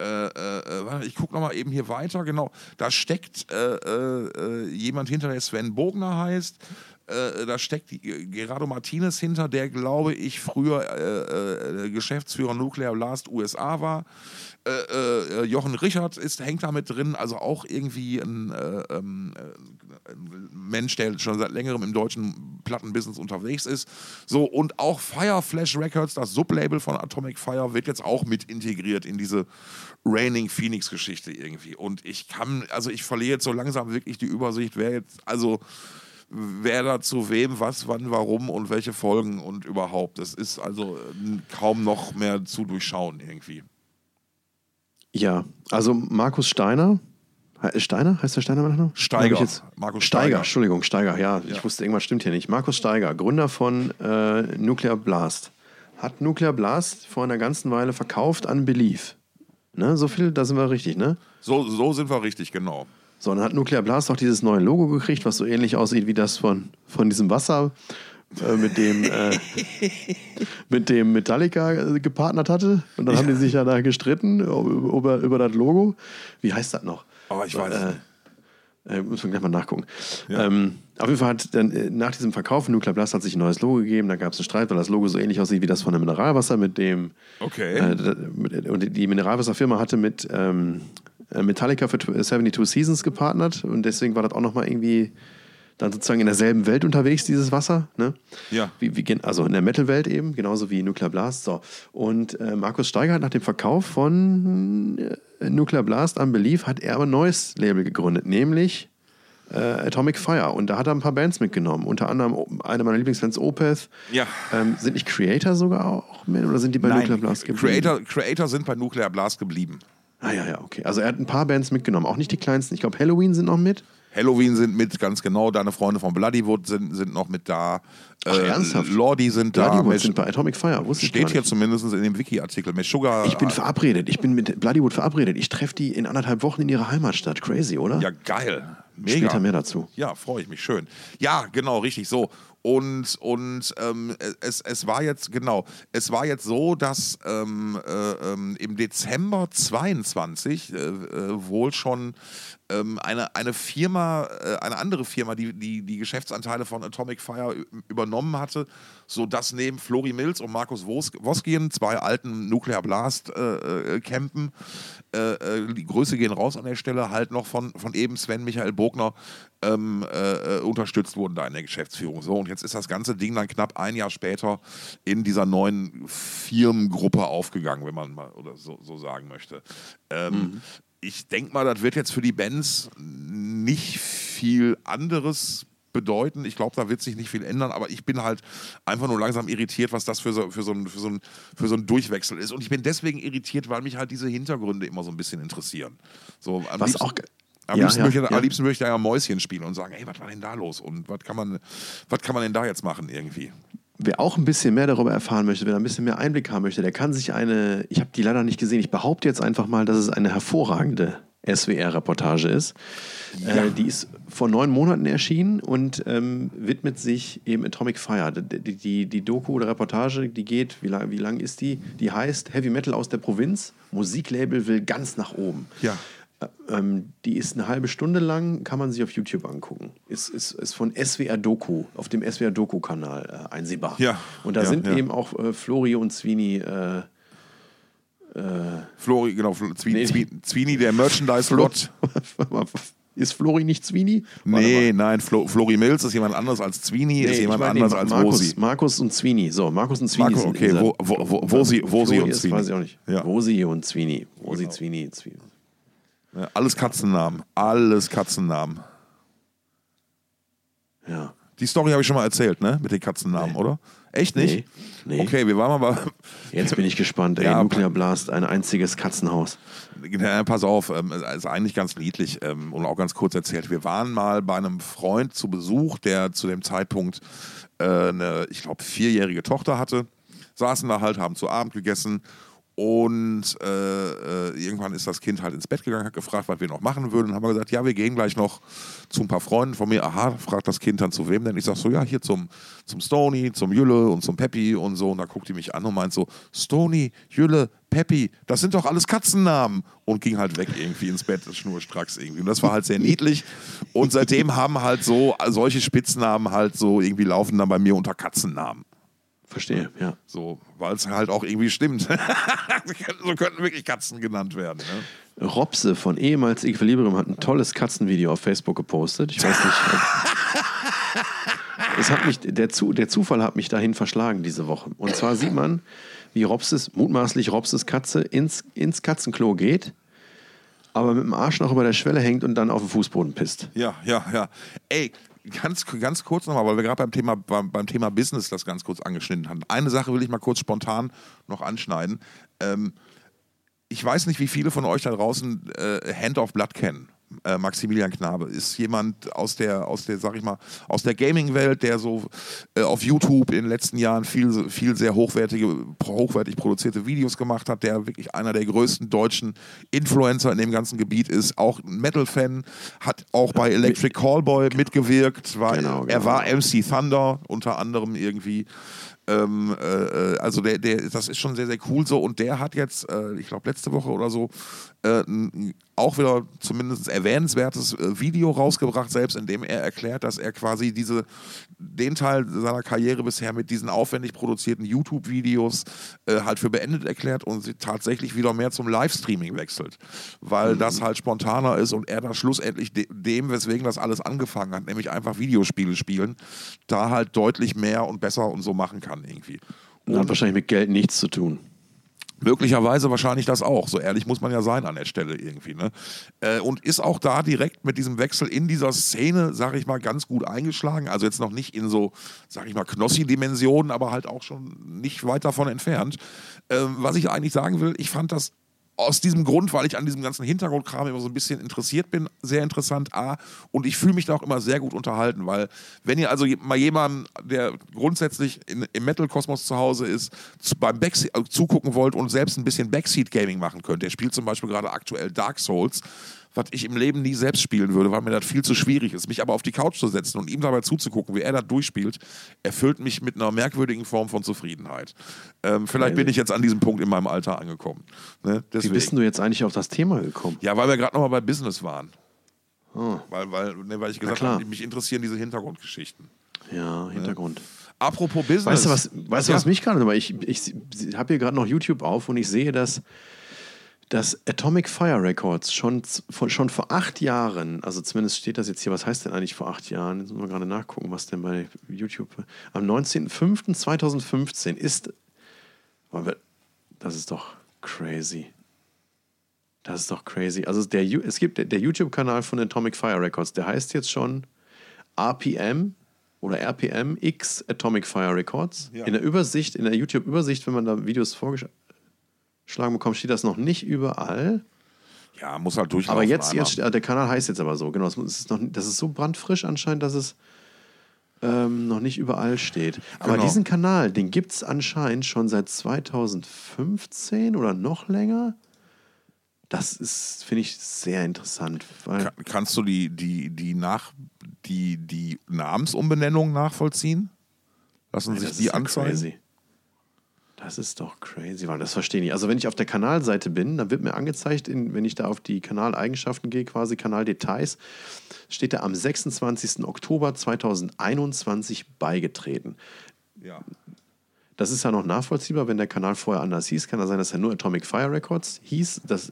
äh, äh, äh, ich gucke nochmal eben hier weiter. Genau, da steckt äh, äh, äh, jemand hinter, der Sven Bogner heißt. Äh, da steckt äh, Gerardo Martinez hinter, der, glaube ich, früher äh, äh, Geschäftsführer Nuclear Blast USA war. Äh, äh, Jochen Richard ist, hängt da mit drin, also auch irgendwie ein, äh, ähm, äh, ein Mensch, der schon seit längerem im deutschen Plattenbusiness unterwegs ist. So, und auch Fireflash Records, das Sublabel von Atomic Fire, wird jetzt auch mit integriert in diese Raining Phoenix Geschichte irgendwie. Und ich kann, also ich verliere jetzt so langsam wirklich die Übersicht, wer jetzt, also wer da zu wem, was, wann, warum und welche Folgen und überhaupt. Das ist also äh, kaum noch mehr zu durchschauen irgendwie. Ja, also Markus Steiner. Steiner? Heißt der Steiner mit Nachnamen? Steiger. Markus Steiger. Steiger. Entschuldigung, Steiger. Ja, ich wusste, irgendwas stimmt hier nicht. Markus Steiger, Gründer von äh, Nuclear Blast. Hat Nuclear Blast vor einer ganzen Weile verkauft an Belief. Ne, so viel, da sind wir richtig, ne? So, so sind wir richtig, genau. So, dann hat Nuclear Blast auch dieses neue Logo gekriegt, was so ähnlich aussieht wie das von, von diesem Wasser, äh, mit dem äh, mit dem Metallica äh, gepartnert hatte. Und dann haben die sich ja da gestritten über, über das Logo. Wie heißt das noch? Aber ich weiß äh, äh, muss man gleich mal nachgucken. Ja. Ähm, auf jeden Fall hat dann äh, nach diesem Verkauf Nuclear Blast hat sich ein neues Logo gegeben. Da gab es einen Streit, weil das Logo so ähnlich aussieht wie das von dem Mineralwasser, mit dem Okay. äh, mit- und die Mineralwasserfirma hatte mit ähm, äh, Metallica für tw- 72 Seasons gepartnert und deswegen war das auch nochmal irgendwie dann sozusagen in derselben Welt unterwegs, dieses Wasser. Ne? Ja. Wie, wie, also in der Metal-Welt eben, genauso wie Nuclear Blast. So. Und äh, Markus Steiger hat nach dem Verkauf von äh, Nuclear Blast an Belief hat er aber ein neues Label gegründet, nämlich äh, Atomic Fire. Und da hat er ein paar Bands mitgenommen. Unter anderem eine meiner Lieblingsbands, Opeth. Ja. Ähm, sind nicht Creator sogar auch mit oder sind die bei Nuclear Blast geblieben? Creator, Creator sind bei Nuclear Blast geblieben. Ah ja, ja, okay. Also er hat ein paar Bands mitgenommen, auch nicht die kleinsten. Ich glaube, Halloween sind noch mit. Halloween sind mit, ganz genau. Deine Freunde von Bloodywood sind, sind noch mit da. Ach, ernsthaft? Lordi sind da. Bloodywood Mesh- sind bei Atomic Fire. Wusste steht hier zumindest in dem Wiki-Artikel. Ich bin verabredet. Ich bin mit Bloodywood verabredet. Ich treffe die in anderthalb Wochen in ihrer Heimatstadt. Crazy, oder? Ja, geil. Mega. Später mehr dazu. Ja, freue ich mich schön. Ja, genau, richtig so. Und, und ähm, es, es war jetzt, genau, es war jetzt so, dass ähm, äh, ähm, im Dezember 22 äh, äh, wohl schon eine, eine Firma, äh, eine andere Firma, die, die die Geschäftsanteile von Atomic Fire übernommen hatte, sodass neben Flori Mills und Markus Wos- Woskien, zwei alten Nuclear Blast äh, äh, Campen, äh, äh, die Größe gehen raus an der Stelle, halt noch von, von eben Sven Michael Bogner ähm, äh, unterstützt wurden da in der Geschäftsführung. So, und jetzt ist das ganze Ding dann knapp ein Jahr später in dieser neuen Firmengruppe aufgegangen, wenn man mal oder so, so sagen möchte. Ähm, Ich denke mal, das wird jetzt für die Bands nicht viel anderes bedeuten. Ich glaube, da wird sich nicht viel ändern, aber ich bin halt einfach nur langsam irritiert, was das für so, für so, ein, für so, ein, für so ein Durchwechsel ist. Und ich bin deswegen irritiert, weil mich halt diese Hintergründe immer so ein bisschen interessieren. So, am Was liebsten, auch am Ja, liebsten, ja, möchte, ja. am liebsten möchte ich ja Mäuschen spielen und sagen, hey, was war denn da los? Und was kann man, was kann man denn da jetzt machen irgendwie? Wer auch ein bisschen mehr darüber erfahren möchte, wer da ein bisschen mehr Einblick haben möchte, der kann sich eine, ich habe die leider nicht gesehen, ich behaupte jetzt einfach mal, dass es eine hervorragende SWR-Reportage ist. Äh, die ist vor neun Monaten erschienen und ähm, widmet sich eben Atomic Fire. Die, die, die, die Doku oder Reportage, die geht, wie lang, wie lang ist die? Die heißt Heavy Metal aus der Provinz, Musiklabel will ganz nach oben. Ja. Äh, Ähm, die ist eine halbe Stunde lang, kann man sich auf YouTube angucken. Ist, ist, ist von SWR Doku, auf dem SWR Doku-Kanal äh, einsehbar. Ja, Und da ja, sind ja. eben auch äh, Flori und Zwini. Äh, Flori, genau, Zwie, Nee. Zwie, Zwini, der Merchandise-Lot. ist Flori nicht Zwini? Warte Nee, mal. nein, Flo, Flori Mills ist jemand anderes als Zwini, Nee, ist ich jemand meine, anders nee, als Markus, Rosi. Markus und Zwini. So, Markus und Zwini. Markus, sind in okay, dieser- wo- wo- wo- Wosi- Wosi Flori und Zwini. weiß ich auch nicht. Ja. Wosi und Zwini. Wosi, Zwini, Zwini. Ja, alles Katzennamen, alles Katzennamen. Ja. Die Story habe ich schon mal erzählt, ne? Mit den Katzennamen, oder? Echt nicht? Nee. Nee. Okay, wir waren aber. Jetzt bin ich gespannt. Ey, Ja, Nuclear Blast, ein einziges Katzenhaus. Ja, pass auf, ähm, es ist eigentlich ganz niedlich ähm, und auch ganz kurz erzählt. Wir waren mal bei einem Freund zu Besuch, der zu dem Zeitpunkt äh, eine, ich glaube, vierjährige Tochter hatte. Saßen da halt, haben zu Abend gegessen und äh, äh, irgendwann ist das Kind halt ins Bett gegangen, hat gefragt, was wir noch machen würden. Haben wir gesagt, ja, wir gehen gleich noch zu ein paar Freunden von mir. Aha, fragt das Kind dann zu wem denn? Ich sag so, ja, hier zum, zum Stony, zum Jülle und zum Peppi und so. Und da guckt die mich an und meint so, Stony, Jülle, Peppi, das sind doch alles Katzennamen. Und ging halt weg irgendwie ins Bett, schnurstracks irgendwie. Und das war halt sehr niedlich. Und seitdem haben halt so solche Spitznamen halt so irgendwie laufen dann bei mir unter Katzennamen. Verstehe, ja. So, weil es halt auch irgendwie stimmt. so könnten wirklich Katzen genannt werden. Ne? Robse von ehemals Equilibrium hat ein tolles Katzenvideo auf Facebook gepostet. Ich weiß nicht. es hat mich, der, Zu, der Zufall hat mich dahin verschlagen diese Woche. Und zwar sieht man, wie Robses, mutmaßlich Robses Katze ins, ins Katzenklo geht, aber mit dem Arsch noch über der Schwelle hängt und dann auf den Fußboden pisst. Ja, ja, ja. Ey, ganz, ganz kurz nochmal, weil wir gerade beim Thema, beim, beim Thema Business das ganz kurz angeschnitten haben. Eine Sache will ich mal kurz spontan noch anschneiden. Ähm, ich weiß nicht, wie viele von euch da draußen äh, Hand of Blood kennen. Äh, Maximilian Knabe ist jemand aus der, aus der, sag ich mal, aus der Gaming-Welt, der so äh, auf YouTube in den letzten Jahren viel, viel sehr hochwertige, hochwertig produzierte Videos gemacht hat, der wirklich einer der größten deutschen Influencer in dem ganzen Gebiet ist, auch ein Metal-Fan, hat auch bei Electric Callboy mitgewirkt, war, Genau, er genau. war MC Thunder unter anderem irgendwie. Ähm, äh, äh, also der, der, das ist schon sehr, sehr cool so. Und der hat jetzt, äh, ich glaube letzte Woche oder so, äh, auch wieder zumindest erwähnenswertes äh, Video rausgebracht, selbst in dem er erklärt, dass er quasi diese, den Teil seiner Karriere bisher mit diesen aufwendig produzierten YouTube-Videos äh, halt für beendet erklärt und sie tatsächlich wieder mehr zum Livestreaming wechselt. Weil das halt spontaner ist und er da schlussendlich de dem, weswegen das alles angefangen hat, nämlich einfach Videospiele spielen, da halt deutlich mehr und besser und so machen kann irgendwie. Und hat wahrscheinlich mit Geld nichts zu tun. Möglicherweise wahrscheinlich das auch. So ehrlich muss man ja sein an der Stelle irgendwie. Ne? Äh, und ist auch da direkt mit diesem Wechsel in dieser Szene, sag ich mal, ganz gut eingeschlagen. Also jetzt noch nicht in so, sag ich mal, Knossi-Dimensionen, aber halt auch schon nicht weit davon entfernt. Ähm, was ich eigentlich sagen will, ich fand das aus diesem Grund, weil ich an diesem ganzen Hintergrundkram immer so ein bisschen interessiert bin, sehr interessant. A. Und ich fühle mich da auch immer sehr gut unterhalten, weil wenn ihr also mal jemanden, der grundsätzlich in, im Metal-Kosmos zu Hause ist, zu, beim Backseat, äh, zugucken wollt und selbst ein bisschen Backseat-Gaming machen könnt, der spielt zum Beispiel gerade aktuell Dark Souls was ich im Leben nie selbst spielen würde, weil mir das viel zu schwierig ist. Mich aber auf die Couch zu setzen und ihm dabei zuzugucken, wie er das durchspielt, erfüllt mich mit einer merkwürdigen Form von Zufriedenheit. Ähm, vielleicht bin ich jetzt an diesem Punkt in meinem Alter angekommen. Ne? Wie bist du jetzt eigentlich auf das Thema gekommen? Ja, weil wir gerade nochmal bei Business waren. Oh. Weil, weil, ne, weil ich gesagt habe, mich interessieren diese Hintergrundgeschichten. Ja, Hintergrund. Ne? Apropos Business. Weißt du, was, weißt ja. was mich gerade, ich, ich, ich habe hier gerade noch YouTube auf und ich sehe, dass dass Atomic Fire Records schon, schon vor acht Jahren, also zumindest steht das jetzt hier, was heißt denn eigentlich vor acht Jahren? Jetzt müssen wir gerade nachgucken, was denn bei YouTube. Am 19.05.2015 ist. Das ist doch crazy. Das ist doch crazy. Also der, es gibt der YouTube-Kanal von Atomic Fire Records, der heißt jetzt schon RPM oder RPM X Atomic Fire Records. Ja. In der Übersicht, in der YouTube-Übersicht, wenn man da Videos vorgeschlagen schlagen bekommen, steht das noch nicht überall. Ja, muss halt durchlaufen. Aber jetzt, jetzt der Kanal heißt jetzt aber so, genau. Das ist, noch, das ist so brandfrisch anscheinend, dass es ähm, noch nicht überall steht. Aber genau. diesen Kanal, den gibt es anscheinend schon seit 2015 oder noch länger. Das ist, finde ich, sehr interessant. Kann, kannst du die, die, die, nach, die, die Namensumbenennung nachvollziehen? Lassen Nein, sich die anzeigen? Crazy. Das ist doch crazy, weil das verstehe ich. Also wenn ich auf der Kanalseite bin, dann wird mir angezeigt, in, wenn ich da auf die Kanaleigenschaften gehe, quasi Kanaldetails, steht da am 26. Oktober 2021 beigetreten. Ja. Das ist ja noch nachvollziehbar, wenn der Kanal vorher anders hieß. Kann ja sein, dass er nur Atomic Fire Records hieß. Das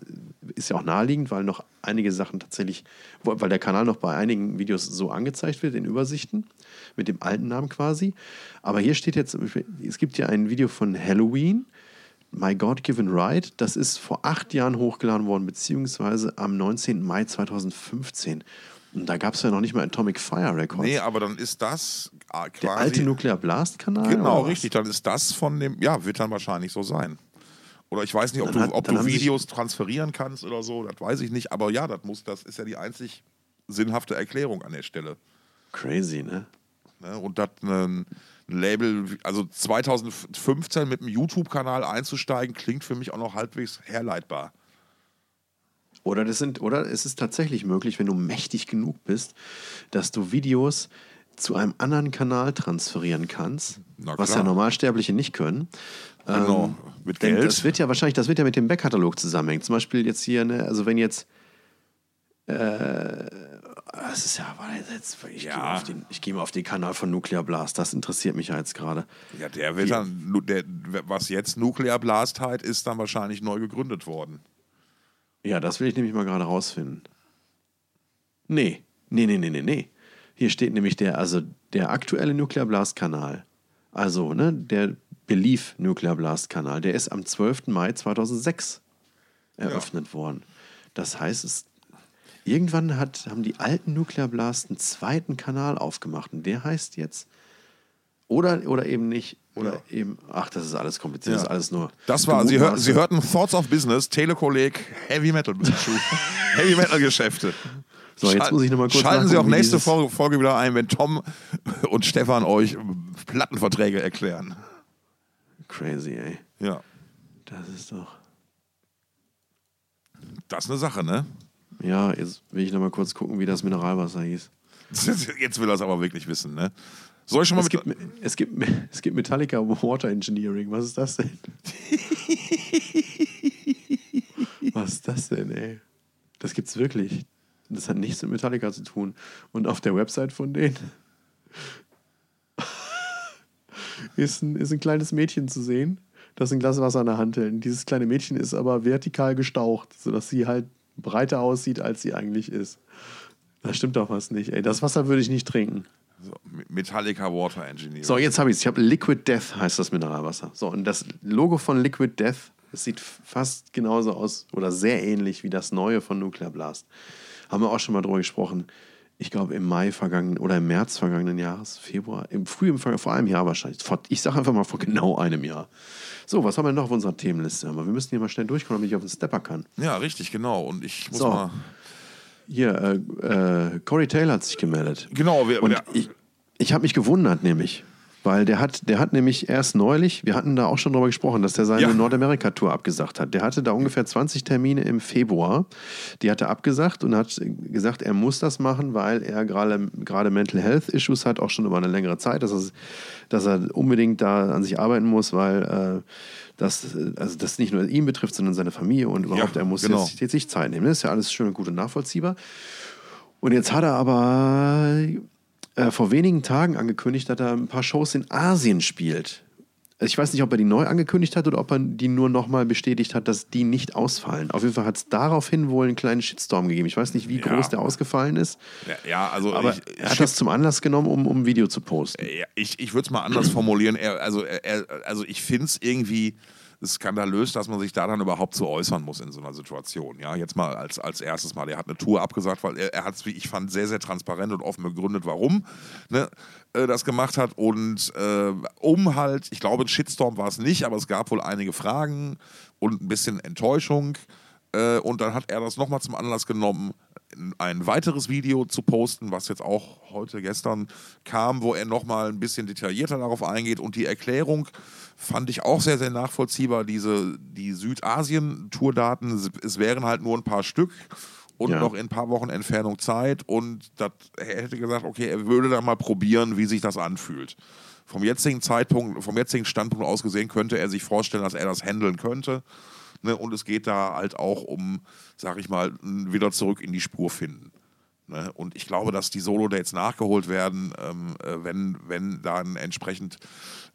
ist ja auch naheliegend, weil noch einige Sachen tatsächlich, weil der Kanal noch bei einigen Videos so angezeigt wird in Übersichten, mit dem alten Namen quasi. Aber hier steht jetzt, es gibt ja ein Video von Halloween, My God Given Right. Das ist vor acht Jahren hochgeladen worden, beziehungsweise am 19. Mai 2015. Und da gab es ja noch nicht mal Atomic Fire Records. Nee, aber dann ist das quasi. Der alte Nuclear Blast Kanal? Genau, richtig. Dann ist das von dem. Ja, wird dann wahrscheinlich so sein. Oder ich weiß nicht, ob dann du, ob du Videos transferieren kannst oder so, das weiß ich nicht. Aber ja, das muss, das ist ja die einzig sinnhafte Erklärung an der Stelle. Crazy, ne? Ne? Und das ein Label, also 2015 mit einem YouTube-Kanal einzusteigen, klingt für mich auch noch halbwegs herleitbar. Oder, das sind, oder es ist tatsächlich möglich, wenn du mächtig genug bist, dass du Videos zu einem anderen Kanal transferieren kannst, was ja Normalsterbliche nicht können. Genau, ähm, mit Geld. Das wird ja wahrscheinlich, das wird ja mit dem Backkatalog zusammenhängen. Zum Beispiel jetzt hier, ne, also wenn jetzt äh, das ist ja, jetzt, ich ja. gehe mal, geh mal, auf den Kanal von Nuclear Blast. Das interessiert mich ja jetzt gerade. Ja, der wird dann, der, was jetzt Nuclear Blast halt, ist dann wahrscheinlich neu gegründet worden. Ja, das will ich nämlich mal gerade rausfinden. Nee, nee, nee, nee, nee, nee. Hier steht nämlich der, also der aktuelle Nuclear Blast Kanal. Also, ne, der Belief Nuclear Blast Kanal, der ist am 12. Mai 2006 eröffnet ja. worden. Das heißt, es, irgendwann hat, haben die alten Nuclear Blast einen zweiten Kanal aufgemacht und der heißt jetzt oder, oder eben nicht oder ja. eben, ach, das ist alles kompliziert, ja. das ist alles nur. Das war, Sie, hör, Sie hörten Thoughts of Business, Telekolleg, Heavy Metal Heavy Metal Geschäfte. So, jetzt muss ich nochmal kurz Schalten Sie auch nächste Folge, Folge wieder ein, wenn Tom und Stefan euch Plattenverträge erklären. Crazy, ey. Ja. Das ist doch. Das ist eine Sache, ne? Ja, jetzt will ich nochmal kurz gucken, wie das Mineralwasser hieß. Jetzt will er es aber wirklich wissen, ne? Soll ich schon mal es, gibt, es, gibt, es gibt Metallica Water Engineering. Was ist das denn? Was ist das denn, ey? Das gibt's wirklich. Das hat nichts mit Metallica zu tun. Und auf der Website von denen ist ein, ist ein kleines Mädchen zu sehen, das ein Glas Wasser in der Hand hält. Dieses kleine Mädchen ist aber vertikal gestaucht, sodass sie halt breiter aussieht, als sie eigentlich ist. Da stimmt doch was nicht. Ey, das Wasser würde ich nicht trinken. So, Metallica Water Engineering. So, jetzt habe ich es. Ich habe Liquid Death heißt das Mineralwasser. So, und das Logo von Liquid Death Es sieht fast genauso aus oder sehr ähnlich wie das neue von Nuclear Blast. Haben wir auch schon mal drüber gesprochen. Ich glaube im Mai vergangenen oder im März vergangenen Jahres, Februar, im früh im vor einem Jahr wahrscheinlich. Vor, ich sage einfach mal vor genau einem Jahr. So, was haben wir noch auf unserer Themenliste? Aber wir müssen hier mal schnell durchkommen, damit ich auf den Stepper kann. Ja, richtig, genau. Und ich muss So. mal. Hier, äh, äh, Corey Taylor hat sich gemeldet. Genau, wir, Und wir, ich, ich habe mich gewundert, nämlich. Weil der hat, der hat nämlich erst neulich, wir hatten da auch schon drüber gesprochen, dass der seine Ja. Nordamerika-Tour abgesagt hat. Der hatte da ungefähr 20 Termine im Februar. Die hat er abgesagt und hat gesagt, er muss das machen, weil er gerade gerade Mental Health Issues hat, auch schon über eine längere Zeit, dass er, dass er unbedingt da an sich arbeiten muss, weil äh, das, also das nicht nur ihn betrifft, sondern seine Familie und überhaupt, Ja, er muss genau. jetzt, jetzt sich Zeit nehmen. Das ist ja alles schön und gut und nachvollziehbar. Und jetzt hat er aber äh, vor wenigen Tagen angekündigt, dass er ein paar Shows in Asien spielt. Also Ich weiß nicht, ob er die neu angekündigt hat oder ob er die nur nochmal bestätigt hat, dass die nicht ausfallen. Auf jeden Fall hat es daraufhin wohl einen kleinen Shitstorm gegeben. Ich weiß nicht, wie Ja. groß der ausgefallen ist, ja, ja, also aber ich, er hat das zum Anlass genommen, um, um ein Video zu posten. Ja, ich, ich würde es mal anders formulieren. Er, also, er, also ich finde es irgendwie skandalös, dass man sich da dann überhaupt so äußern muss in so einer Situation. Ja, jetzt mal als, als erstes Mal. Er hat eine Tour abgesagt, weil er, er hat es, wie ich fand, sehr, sehr transparent und offen begründet, warum ne, äh, das gemacht hat. Und äh, um halt, ich glaube, ein Shitstorm war es nicht, aber es gab wohl einige Fragen und ein bisschen Enttäuschung. Äh, und dann hat er das nochmal zum Anlass genommen, ein weiteres Video zu posten, was jetzt auch heute, gestern kam, wo er nochmal ein bisschen detaillierter darauf eingeht. Und die Erklärung fand ich auch sehr, sehr nachvollziehbar. Diese, die Südasien-Tourdaten, es- wären halt nur ein paar Stück und Ja. noch in ein paar Wochen Entfernung Zeit. Und das, er hätte gesagt, okay, er würde dann mal probieren, wie sich das anfühlt. Vom jetzigen Zeitpunkt, vom jetzigen Standpunkt aus gesehen, könnte er sich vorstellen, dass er das handeln könnte. Ne? Und es geht da halt auch um, sag ich mal, wieder zurück in die Spur finden. Ne? Und ich glaube, dass die Solo-Dates nachgeholt werden, ähm, äh, wenn, wenn da ein entsprechend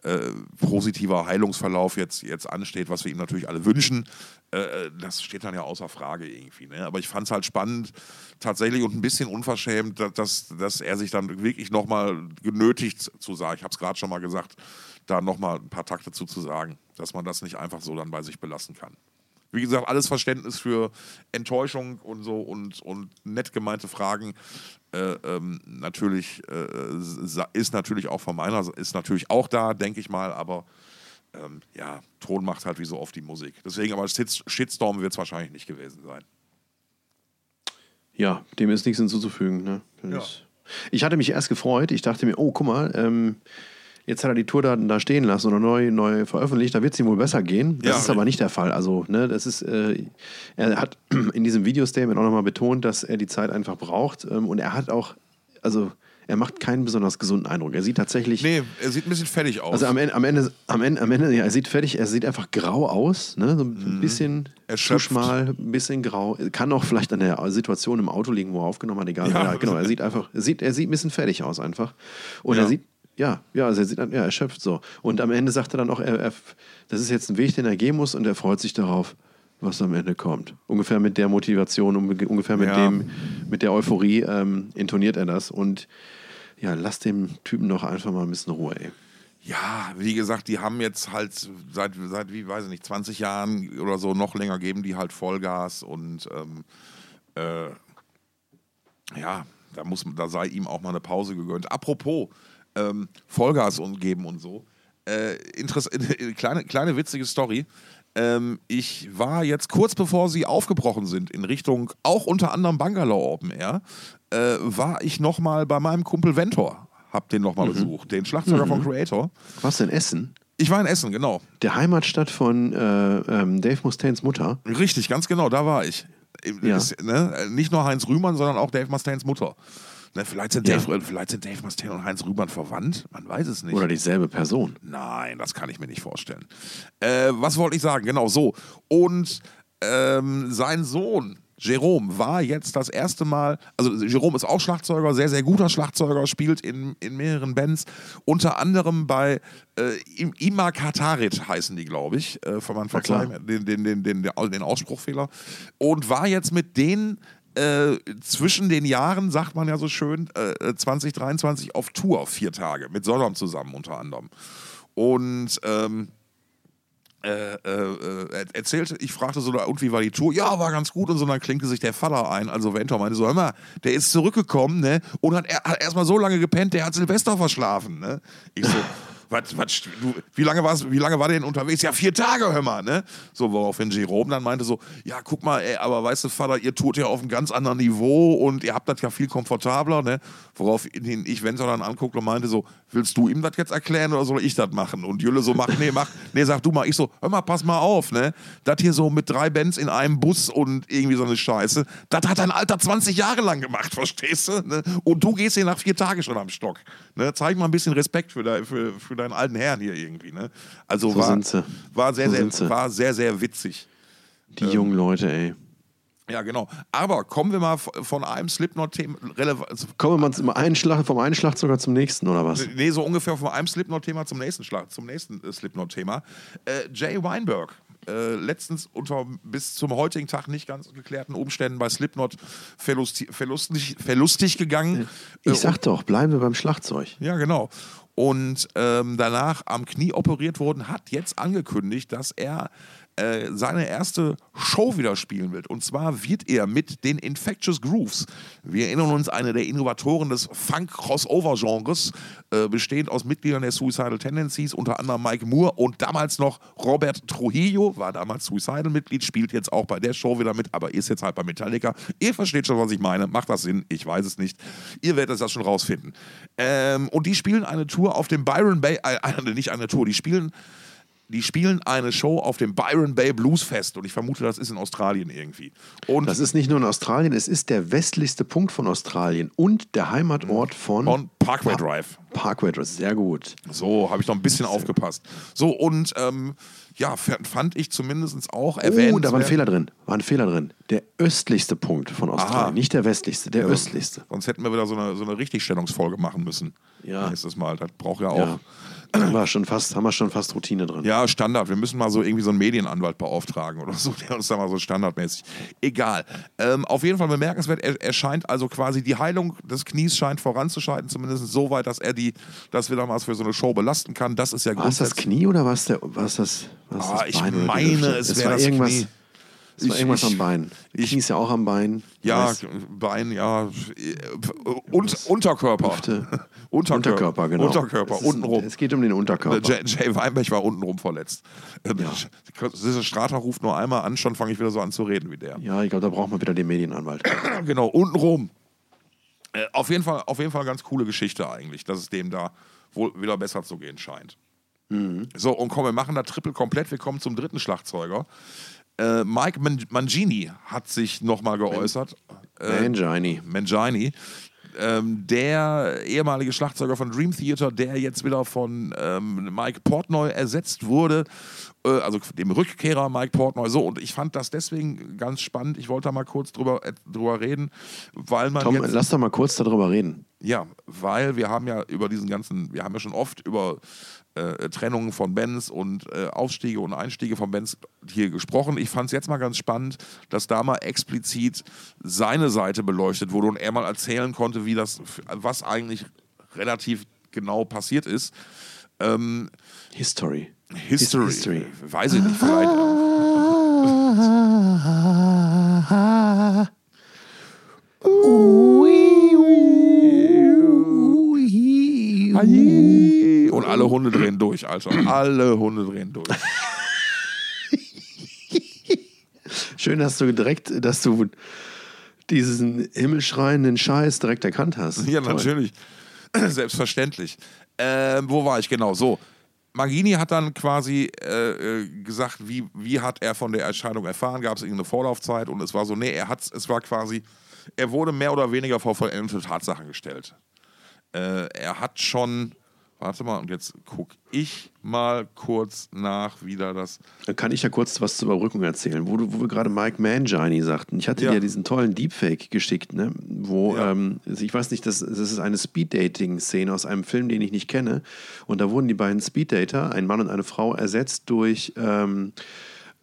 äh, positiver Heilungsverlauf jetzt, jetzt ansteht, was wir ihm natürlich alle wünschen. Äh, das steht dann ja außer Frage irgendwie. Ne? Aber ich fand es halt spannend, tatsächlich und ein bisschen unverschämt, dass, dass, er sich dann wirklich nochmal genötigt zu sagen, ich habe es gerade schon mal gesagt, da nochmal ein paar Takte zu sagen, dass man das nicht einfach so dann bei sich belassen kann. Wie gesagt, alles Verständnis für Enttäuschung und so und, und nett gemeinte Fragen äh, ähm, natürlich äh, ist natürlich auch von meiner Seite- ist natürlich auch da, denke ich mal, aber ähm, ja, Ton macht halt wie so oft die Musik. Deswegen aber Shits- Shitstorm wird es wahrscheinlich nicht gewesen sein. Ja, dem ist nichts hinzuzufügen. Ne? Das- Ich hatte mich erst gefreut. Ich dachte mir, oh, guck mal, ähm, jetzt hat er die Tourdaten da stehen lassen oder neu, neu veröffentlicht. Da wird es ihm wohl besser gehen. Das Ja, ist aber nicht der Fall. Also, ne, das ist, äh, er hat in diesem Videostatement auch nochmal betont, dass er die Zeit einfach braucht. Ähm, und er hat auch, also, er macht keinen besonders gesunden Eindruck. Er sieht tatsächlich. Nee, er sieht ein bisschen fertig aus. Also am Ende, am Ende, am Ende, am Ende, ja, er sieht fertig, er sieht einfach grau aus, ne? so ein bisschen zu Mhm. Erschöpft. schmal, ein bisschen grau. Kann auch vielleicht an der Situation im Auto liegen, wo er aufgenommen hat, egal. Ja. Ja, genau, er sieht einfach, er sieht, er sieht ein bisschen fertig aus einfach. Und Ja. er sieht, ja, ja, also er sieht, ja, erschöpft so. Und am Ende sagt er dann auch, er, er, das ist jetzt ein Weg, den er gehen muss und er freut sich darauf, was am Ende kommt. Ungefähr mit der Motivation, unge- ungefähr mit Ja. dem, mit der Euphorie ähm, intoniert er das und ja, lass dem Typen doch einfach mal ein bisschen Ruhe, ey. Ja, wie gesagt, die haben jetzt halt seit, seit wie weiß ich nicht, 20 Jahren oder so noch länger geben die halt Vollgas und ähm, äh, ja, da muss da sei ihm auch mal eine Pause gegönnt. Apropos ähm, Vollgas und geben und so. Äh, interess kleine, kleine witzige Story. Ähm, ich war jetzt kurz bevor sie aufgebrochen sind in Richtung auch unter anderem Bangalore Open Air, äh, war ich nochmal bei meinem Kumpel Ventor. Hab den nochmal besucht, den Schlagzeuger von Creator. Was in Essen? Ich war in Essen, genau. Der Heimatstadt von äh, ähm, Dave Mustaines Mutter. Richtig, ganz genau, da war ich. Ja. Ist, ne, nicht nur Heinz Rühmann, sondern auch Dave Mustaines Mutter. Ne, vielleicht, sind Ja. Dave, vielleicht sind Dave Mustaine und Heinz Rühmann verwandt, man weiß es nicht. Oder dieselbe Person. Nein, das kann ich mir nicht vorstellen. Äh, was wollte ich sagen? Genau so. Und ähm, sein Sohn, Jerome, war jetzt das erste Mal, also Jerome ist auch Schlagzeuger, sehr, sehr guter Schlagzeuger, spielt in, in mehreren Bands, unter anderem bei äh, Im- Ima Katarit heißen die, glaube ich, äh, von man verzeihen, den, den, den, den, den Ausspruchfehler. Und war jetzt mit denen äh, zwischen den Jahren, sagt man ja so schön, äh, 2023 auf Tour, vier Tage, mit Sodom zusammen unter anderem. Und ähm, äh, äh, äh, erzählte, ich fragte so, und wie war die Tour? Ja, war ganz gut und so, dann klinkte sich der Vater ein, also Ventor meinte so, hör mal, der ist zurückgekommen, ne, und hat, er, hat erstmal so lange gepennt, der hat Silvester verschlafen, ne. Ich so, was, was, du, wie, lange wie lange war der denn unterwegs? Ja, vier Tage, hör mal, ne? So, woraufhin Jerome dann meinte so, ja, guck mal, ey, aber weißt du, Vater, ihr tut ja auf einem ganz anderen Niveau und ihr habt das ja viel komfortabler, ne? Woraufhin ich Wenzel dann anguckte und meinte so, willst du ihm das jetzt erklären oder soll ich das machen? Und Jülle so, mach, nee, mach, nee, sag du mal. Ich so, hör mal, pass mal auf, ne? Das hier so mit drei Bands in einem Bus und irgendwie so eine Scheiße, das hat dein Alter 20 Jahre lang gemacht, verstehst du? Ne? Und du gehst hier nach vier Tagen schon am Stock. Ne? Zeig mal ein bisschen Respekt für, de, für, für deinen alten Herrn hier irgendwie, ne? Also So war, war, sehr, So sehr, war sehr, sehr witzig. Die jungen Leute, ey. Ja, genau. Aber kommen wir mal von einem Slipknot-Thema, relevant, Kommen wir mal zum einen Schlag, vom einen Schlagzeuger zum nächsten, oder was? Nee, so ungefähr von einem Slipknot-Thema zum nächsten Schlag, zum nächsten äh, Slipknot-Thema. Äh, Jay Weinberg. Äh, letztens unter bis zum heutigen Tag nicht ganz geklärten Umständen bei Slipknot verlusti verlustig, verlustig gegangen. Äh, Ich sag doch, bleiben wir beim Schlagzeug. ja, genau. Und ähm, danach am Knie operiert worden, hat jetzt angekündigt, dass er äh, seine erste Show wieder spielen wird. Und zwar wird er mit den Infectious Grooves, wir erinnern uns, eine der Innovatoren des Funk-Crossover-Genres, äh, bestehend aus Mitgliedern der Suicidal Tendencies, unter anderem Mike Moore und damals noch Robert Trujillo, war damals Suicidal-Mitglied, spielt jetzt auch bei der Show wieder mit, aber ist jetzt halt bei Metallica. Ihr versteht schon, was ich meine. Macht das Sinn? Ich weiß es nicht. Ihr werdet das schon rausfinden. Ähm, und die spielen eine Tour auf dem Byron Bay, äh, nicht eine Tour, die spielen die spielen eine Show auf dem Byron Bay Blues Fest und ich vermute, das ist in Australien irgendwie. Und Das ist nicht nur in Australien, es ist der westlichste Punkt von Australien und der Heimatort von, von Parkway Drive. Parkway Drive. Sehr gut. So, habe ich noch ein bisschen aufgepasst. So, und ähm, ja, fand ich zumindest auch erwähnt. Oh, da war ein Fehler drin. War ein Fehler drin. Der östlichste Punkt von Australien. Aha. Nicht der westlichste, der östlichste. Sonst hätten wir wieder so eine, so eine Richtigstellungsfolge machen müssen. Ja. Nächstes Mal. Das braucht ja auch. Ja. Haben wir, schon fast, haben wir schon fast Routine drin. Ja, Standard. Wir müssen mal so irgendwie so einen Medienanwalt beauftragen oder so, der uns da mal so standardmäßig. Egal. Ähm, auf jeden Fall bemerkenswert, er, er scheint also quasi die Heilung des Knies scheint voranzuschreiten, zumindest so weit, dass er die, das wieder mal für so eine Show belasten kann. Das ist ja War es das. Knie oder war es, der, war das, war es Ah, das ich Bein die meine, es es wäre das irgendwas, Knie. Es war Ich- irgendwas ich- am Bein. ich- ist ja auch am Bein. Ja, Weiß. Bein, ja. Und, Unterkörper. Hüfte. Unterkörper. Unterkörper, genau. Unterkörper, Es ist- untenrum. Es geht um den Unterkörper. Jay, Jay Weinberg war untenrum verletzt. Ähm, Ja. Diese Strater ruft nur einmal an, schon fange ich wieder so an zu reden wie der. Ja, ich glaube, da braucht man wieder den Medienanwalt. genau, untenrum. Äh, auf, jeden Fall, auf jeden Fall ganz coole Geschichte eigentlich, dass es dem da wohl wieder besser zu gehen scheint. So, und komm, wir machen da Triple komplett. Wir kommen zum dritten Schlagzeuger. Äh, Mike Man Mangini hat sich nochmal geäußert. Äh, Mangini. Mangini. Ähm, der ehemalige Schlagzeuger von Dream Theater, der jetzt wieder von ähm, Mike Portnoy ersetzt wurde, äh, also dem Rückkehrer Mike Portnoy. So, und ich fand das deswegen ganz spannend. Ich wollte da mal kurz drüber, äh, drüber reden, weil man Tom, jetzt. lass doch mal kurz darüber reden. Ja, weil wir haben ja über diesen ganzen, wir haben ja schon oft über äh, Trennungen von Bands und äh, Aufstiege und Einstiege von Bands hier gesprochen. Ich fand es jetzt mal ganz spannend, dass da mal explizit seine Seite beleuchtet wurde und er mal erzählen konnte, wie das, was eigentlich relativ genau passiert ist. Ähm, History. History, History. weiß ich nicht, vielleicht. Und alle Hunde drehen durch, Alter. Alle Hunde drehen durch. Schön, dass du direkt, dass du diesen himmelschreienden Scheiß direkt erkannt hast. Ja, Toll. natürlich. Selbstverständlich. Ähm, wo war ich genau? So. Magini hat dann quasi äh, äh, gesagt, wie, wie hat er von der Entscheidung erfahren? Gab es irgendeine Vorlaufzeit? Und es war so, nee, er hat es war quasi, er wurde mehr oder weniger vor vollendete Tatsachen gestellt. Äh, er hat schon, warte mal, und jetzt gucke ich mal kurz nach, wie da das. Dann kann ich ja kurz was zur Überbrückung erzählen, wo, du, wo wir gerade Mike Mangini sagten. Ich hatte Ja. dir diesen tollen Deepfake geschickt, ne? wo, Ja. ähm, also ich weiß nicht, das, das ist eine Speed-Dating-Szene aus einem Film, den ich nicht kenne. Und da wurden die beiden Speed-Dater, ein Mann und eine Frau, ersetzt durch ähm,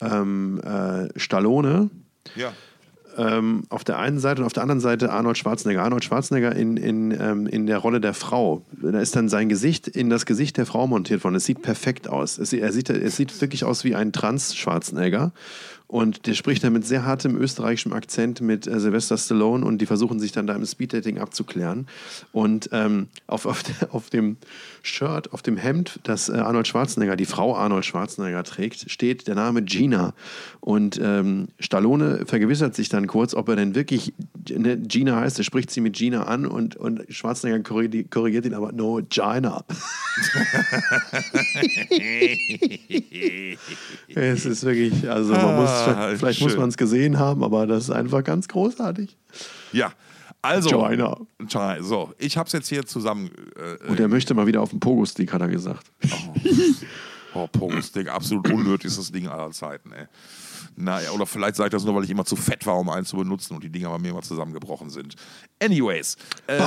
ähm, äh, Stallone. Ja. Ähm, auf der einen Seite und auf der anderen Seite Arnold Schwarzenegger. Arnold Schwarzenegger in, in, ähm, in der Rolle der Frau. Da ist dann sein Gesicht in das Gesicht der Frau montiert worden. Es sieht perfekt aus. Es, er sieht, es sieht wirklich aus wie ein Trans-Schwarzenegger. Und der spricht dann mit sehr hartem österreichischem Akzent mit äh, Sylvester Stallone und die versuchen sich dann da im Speeddating abzuklären. Und ähm, auf, auf, auf dem Shirt, auf dem Hemd, das äh, Arnold Schwarzenegger, die Frau Arnold Schwarzenegger trägt, steht der Name Gina. Und ähm, Stallone vergewissert sich dann kurz, ob er denn wirklich ne, Gina heißt. Er spricht sie mit Gina an und, und Schwarzenegger korrigiert, korrigiert ihn aber, no, Gina. es ist wirklich, also man muss, Ah, vielleicht muss schön. man es gesehen haben, aber das ist einfach ganz großartig. Ja, also. China. China. So, ich habe es jetzt hier zusammen. Äh, Und er möchte mal wieder auf den Pogo-Stick, hat er gesagt. oh, Pogo-Stick, absolut unnötigstes Ding aller Zeiten, ey. Naja, oder vielleicht sage ich das nur, weil ich immer zu fett war, um einen zu benutzen und die Dinger bei mir immer zusammengebrochen sind. Anyways. Äh,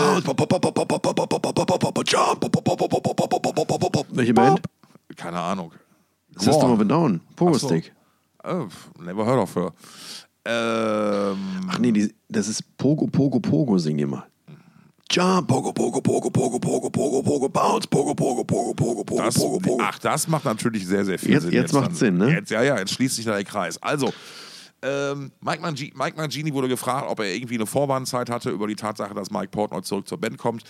Welche Band? keine Ahnung. System of a Down. Pogo-Stick. Oh, never heard of her. Ähm, Ach nee, die, das ist Pogo, Pogo, Pogo, singen die mal. Jump, Pogo, Pogo, Pogo, Pogo, Pogo, Pogo, Pogo, Bounce, Pogo, Pogo, Pogo, Pogo, Pogo, Das, Pogo, Pogo. ach, das macht natürlich sehr, sehr viel Jetzt- Sinn. jetzt macht's Sinn, ne? Jetzt, ja, ja, jetzt schließt sich da der Kreis. Also, ähm, Mike, Mangi Mike Mangini wurde gefragt, ob er irgendwie eine Vorwarnzeit hatte über die Tatsache, dass Mike Portnoy zurück zur Band kommt.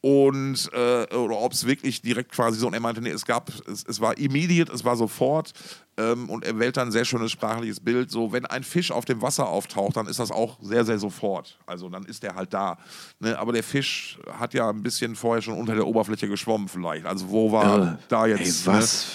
Und, äh, oder ob es wirklich direkt quasi so, und er meinte, nee, es gab, es, es war immediate, es war sofort. Ähm, und er wählt dann ein sehr schönes sprachliches Bild. So, wenn ein Fisch auf dem Wasser auftaucht, dann ist das auch sehr, sehr sofort. Also dann ist der halt da. Ne? Aber der Fisch hat ja ein bisschen vorher schon unter der Oberfläche geschwommen, vielleicht. Also wo war Äh, da Ey, jetzt? was,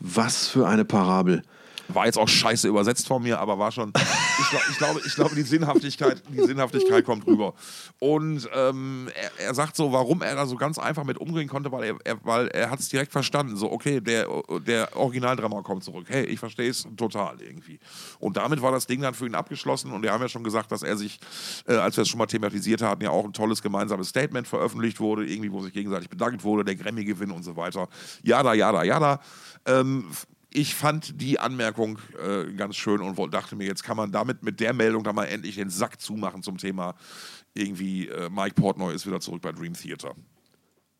was für eine Parabel. War jetzt auch scheiße übersetzt von mir, aber war schon. Ich, glaub, ich, glaube, ich glaube, die Sinnhaftigkeit, die Sinnhaftigkeit kommt rüber. Und ähm, er, er sagt so, warum er da so ganz einfach mit umgehen konnte, weil er, er, weil er hat es direkt verstanden. So, okay, der, der Originaldrummer kommt zurück. Hey, ich verstehe es total irgendwie. Und damit war das Ding dann für ihn abgeschlossen. Und wir haben ja schon gesagt, dass er sich, äh, als wir es schon mal thematisiert hatten, ja auch ein tolles gemeinsames Statement veröffentlicht wurde, irgendwie, wo sich gegenseitig bedankt wurde, der Grammy-Gewinn und so weiter. Jada, jada, jada. Ähm, ich fand die Anmerkung äh, ganz schön und dachte mir, jetzt kann man damit mit der Meldung da mal endlich den Sack zumachen zum Thema irgendwie äh, Mike Portnoy ist wieder zurück bei Dream Theater.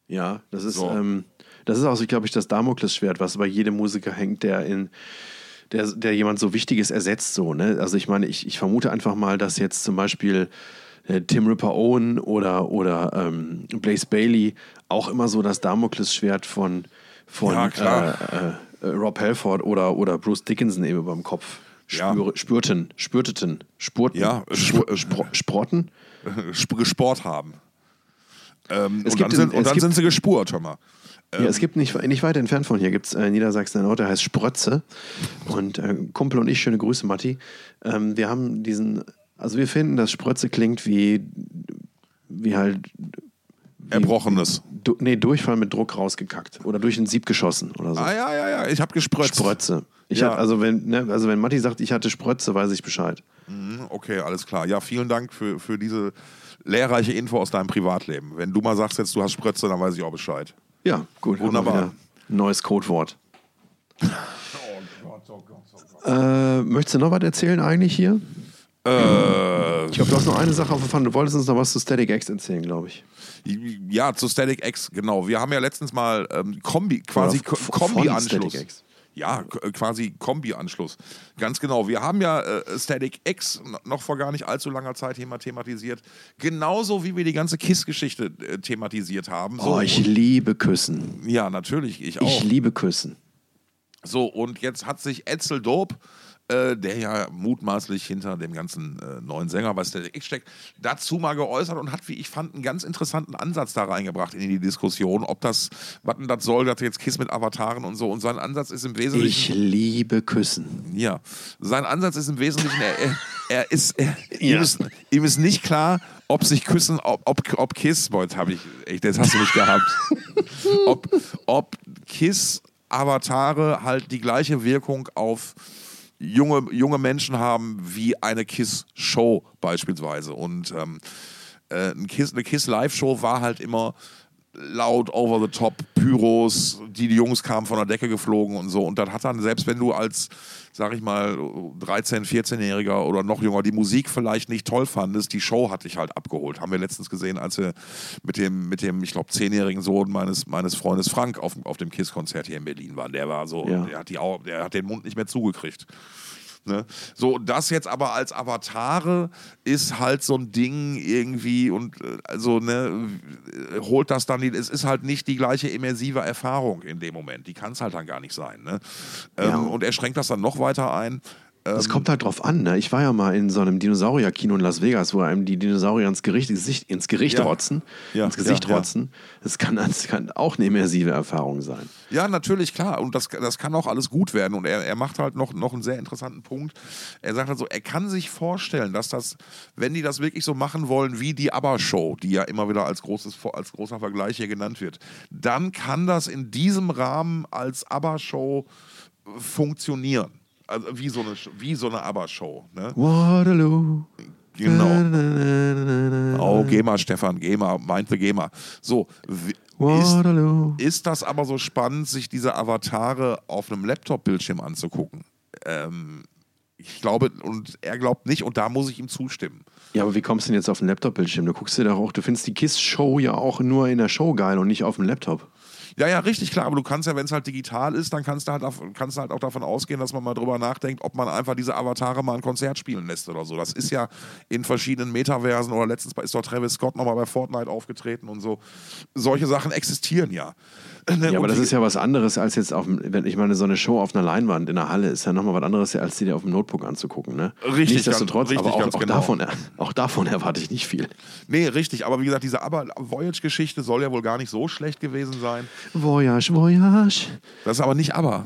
Ja, das ist, So. ähm, das ist auch, so, glaube ich, das Damoklesschwert, was bei jedem Musiker hängt, der in der, der jemand so Wichtiges ersetzt. So, ne? Also ich meine, ich, ich vermute einfach mal, dass jetzt zum Beispiel äh, Tim Ripper Owen oder, oder ähm, Blaze Bailey auch immer so das Damoklesschwert von, von Ja, klar. Äh, äh, Rob Halford oder, oder Bruce Dickinson eben beim Kopf Ja. spüre, spürten, spürteten, spurten, Ja, spr sp- spro sprotten. Sp gesport haben. Ähm, Es und gibt dann, in- sind, und dann gibt- sind sie gespurt, hör mal. Ja, es gibt nicht, nicht weit entfernt von hier, gibt es äh, in Niedersachsen einen Ort, der heißt Sprötze. Und äh, Kumpel und ich, schöne Grüße, Matti. Ähm, wir haben diesen, also wir finden, dass Sprötze klingt wie, wie halt, Erbrochenes. du, nee, Durchfall mit Druck rausgekackt oder durch ein Sieb geschossen oder so. Ah ja, ja, ja, ich habe gespritzt. Sprötze. Ich Ja. hab, also, wenn, ne, also wenn Matti sagt, ich hatte Sprötze, weiß ich Bescheid. Mhm, Okay, alles klar. Ja, vielen Dank für, für diese lehrreiche Info aus deinem Privatleben. Wenn du mal sagst jetzt, du hast Spritze, dann weiß ich auch Bescheid. Ja, gut. Wunderbar. Neues Codewort. Äh, möchtest du noch was erzählen eigentlich hier? Äh, Ich glaube, du hast noch eine Sache auf Pfanne. Du wolltest uns noch was zu Static X erzählen, glaube ich. Ja, zu Static X, genau. Wir haben ja letztens mal ähm, Kombi, quasi Kombi-Anschluss. Ja, quasi Kombi-Anschluss. Ganz genau. Wir haben ja äh, Static X noch vor gar nicht allzu langer Zeit thema thematisiert. Genauso wie wir die ganze KISS-Geschichte äh, thematisiert haben. So, Oh, ich liebe Küssen. ja, natürlich, ich auch. Ich liebe Küssen. So, und jetzt hat sich Edsel Dope, äh, der ja mutmaßlich hinter dem ganzen äh, neuen Sänger bei Static X steckt, dazu mal geäußert und hat, wie ich fand, einen ganz interessanten Ansatz da reingebracht in die Diskussion, ob das, was denn das soll, dass jetzt Kiss mit Avataren und so. Und sein Ansatz ist im Ich Wesentlichen. liebe Küssen. Ja, sein Ansatz ist im Wesentlichen, er, er, ist, er, Ja. ihm, ist, ihm ist nicht klar, ob sich Küssen, ob, ob, ob Kiss, boah, jetzt habe ich, echt, jetzt hast du mich gehabt, ob, ob Kiss Avatare halt die gleiche Wirkung auf junge, junge Menschen haben wie eine Kiss-Show beispielsweise. Und ähm, äh, eine Kiss-Live-Show war halt immer laut, over the top, Pyros, die, die Jungs kamen von der Decke geflogen und so. Und dann hat dann, selbst wenn du als, sag ich mal, 13-, 14-Jähriger oder noch jünger die Musik vielleicht nicht toll fandest, die Show hat dich halt abgeholt. Haben wir letztens gesehen, als wir mit dem, mit dem ich glaube, 10-jährigen Sohn meines, meines Freundes Frank auf, auf dem KISS-Konzert hier in Berlin waren. Der war so, Ja. der, hat die, der hat den Mund nicht mehr zugekriegt. Ne? So, das jetzt aber als Avatare ist halt so ein Ding irgendwie und äh, also ne, äh, holt das dann, es ist halt nicht die gleiche immersive Erfahrung in dem Moment. Die kann es halt dann gar nicht sein. Ne? Ähm, Ja. Und er schränkt das dann noch weiter ein. Es kommt halt drauf an, ne? Ich war ja mal in so einem Dinosaurier-Kino in Las Vegas, wo einem die Dinosaurier ins Gericht, Gesicht, ins Gericht Ja. rotzen, Ja, ins Gesicht ja, ja. rotzen. Das kann, das kann auch eine immersive Erfahrung sein. Ja, natürlich, klar. Und das, das kann auch alles gut werden. Und er, er macht halt noch, noch einen sehr interessanten Punkt. Er sagt halt so, er kann sich vorstellen, dass das, wenn die das wirklich so machen wollen wie die ABBA-Show, die ja immer wieder als, großes, als großer Vergleich hier genannt wird, dann kann das in diesem Rahmen als ABBA-Show funktionieren. Also wie so eine, wie so eine ABBA-Show. Ne? Waterloo. Genau. Oh, GEMA, Stefan, GEMA, meinte GEMA. So, wie- ist, Waterloo. ist das aber so spannend, sich diese Avatare auf einem Laptop-Bildschirm anzugucken? Ähm, ich glaube, und er glaubt nicht, und da muss ich ihm zustimmen. Ja, aber wie kommst du denn jetzt auf den Laptop-Bildschirm? Du guckst dir doch auch, du findest die KISS-Show ja auch nur in der Show geil und nicht auf dem Laptop. Ja, ja, richtig, klar, aber du kannst ja, wenn es halt digital ist, dann kannst du, halt, kannst halt auch davon ausgehen, dass man mal drüber nachdenkt, ob man einfach diese Avatare mal ein Konzert spielen lässt oder so. Das ist ja in verschiedenen Metaversen oder letztens ist doch Travis Scott nochmal bei Fortnite aufgetreten und so. Solche Sachen existieren ja. Ne, Ja, aber das ist ja was anderes als jetzt auf dem, wenn ich meine, so eine Show auf einer Leinwand in der Halle ist ja nochmal was anderes, als die dir auf dem Notebook anzugucken. Ne? Richtig, Nichtsdestotrotz, richtig, aber auch, ganz auch, genau. davon, auch davon erwarte ich nicht viel. Nee, richtig, aber wie gesagt, diese Aber- Voyage-Geschichte soll ja wohl gar nicht so schlecht gewesen sein. Voyage, Voyage. Das ist aber nicht Aber.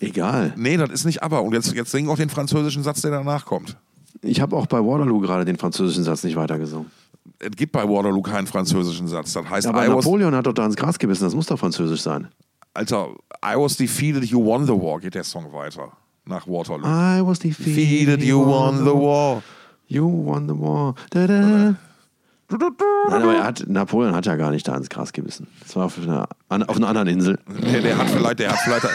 Egal. Nee, das ist nicht Aber. Und jetzt, jetzt sing auch den französischen Satz, der danach kommt. Ich habe auch bei Waterloo gerade den französischen Satz nicht weitergesungen. Es gibt bei Waterloo keinen französischen Satz. Das heißt, Aber I Napoleon hat doch da ins Gras gebissen, das muss doch französisch sein. Alter, I was defeated, you won the war, geht der Song weiter. Nach Waterloo. I was defeated, you won the war. You won the war. Da, da. Nein, aber er hat, Napoleon hat ja gar nicht da ins Gras gebissen. Das war auf einer, auf einer anderen Insel. Der, der hat vielleicht, der hat vielleicht.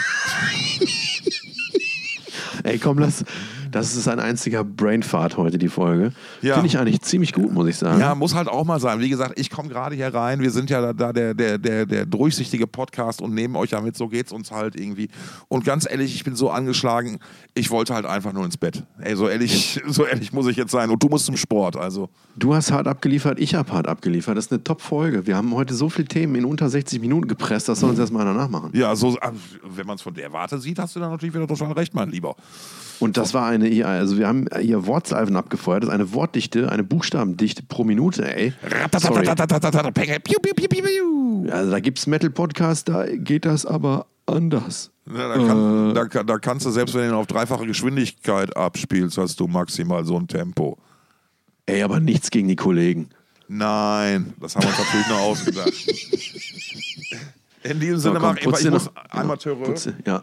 Ey, komm, lass. Das ist ein einziger Brainfart heute, die Folge. Ja. Finde ich eigentlich ziemlich gut, muss ich sagen. Ja, muss halt auch mal sein. Wie gesagt, ich komme gerade hier rein. Wir sind ja da, da der, der, der, der durchsichtige Podcast und nehmen euch ja mit. So geht's uns halt irgendwie. Und ganz ehrlich, ich bin so angeschlagen. Ich wollte halt einfach nur ins Bett. Ey, so ehrlich, so ehrlich muss ich jetzt sein. Und du musst zum Sport. Also, Du hast hart abgeliefert, ich habe hart abgeliefert. Das ist eine Top-Folge. Wir haben heute so viele Themen in unter 60 Minuten gepresst, das soll uns erstmal einer nachmachen. ja, so, äh, wenn man es von der Warte sieht, hast du dann natürlich wieder total recht, mein Lieber. Und das war eine, also wir haben hier Wortsalven abgefeuert. Das ist eine Wortdichte, eine Buchstabendichte pro Minute, ey. Sorry. Also da gibt es Metal-Podcasts, da geht das aber anders. Ja, da, kann, da, kann- da kannst du, selbst wenn du ihn auf dreifache Geschwindigkeit abspielst, hast du maximal so ein Tempo. Ey, aber nichts gegen die Kollegen. Nein, das haben wir uns natürlich nur ausgedacht. In diesem Sinne komm, mach ich, ich muss noch- Amateure. Putz dir- Ja.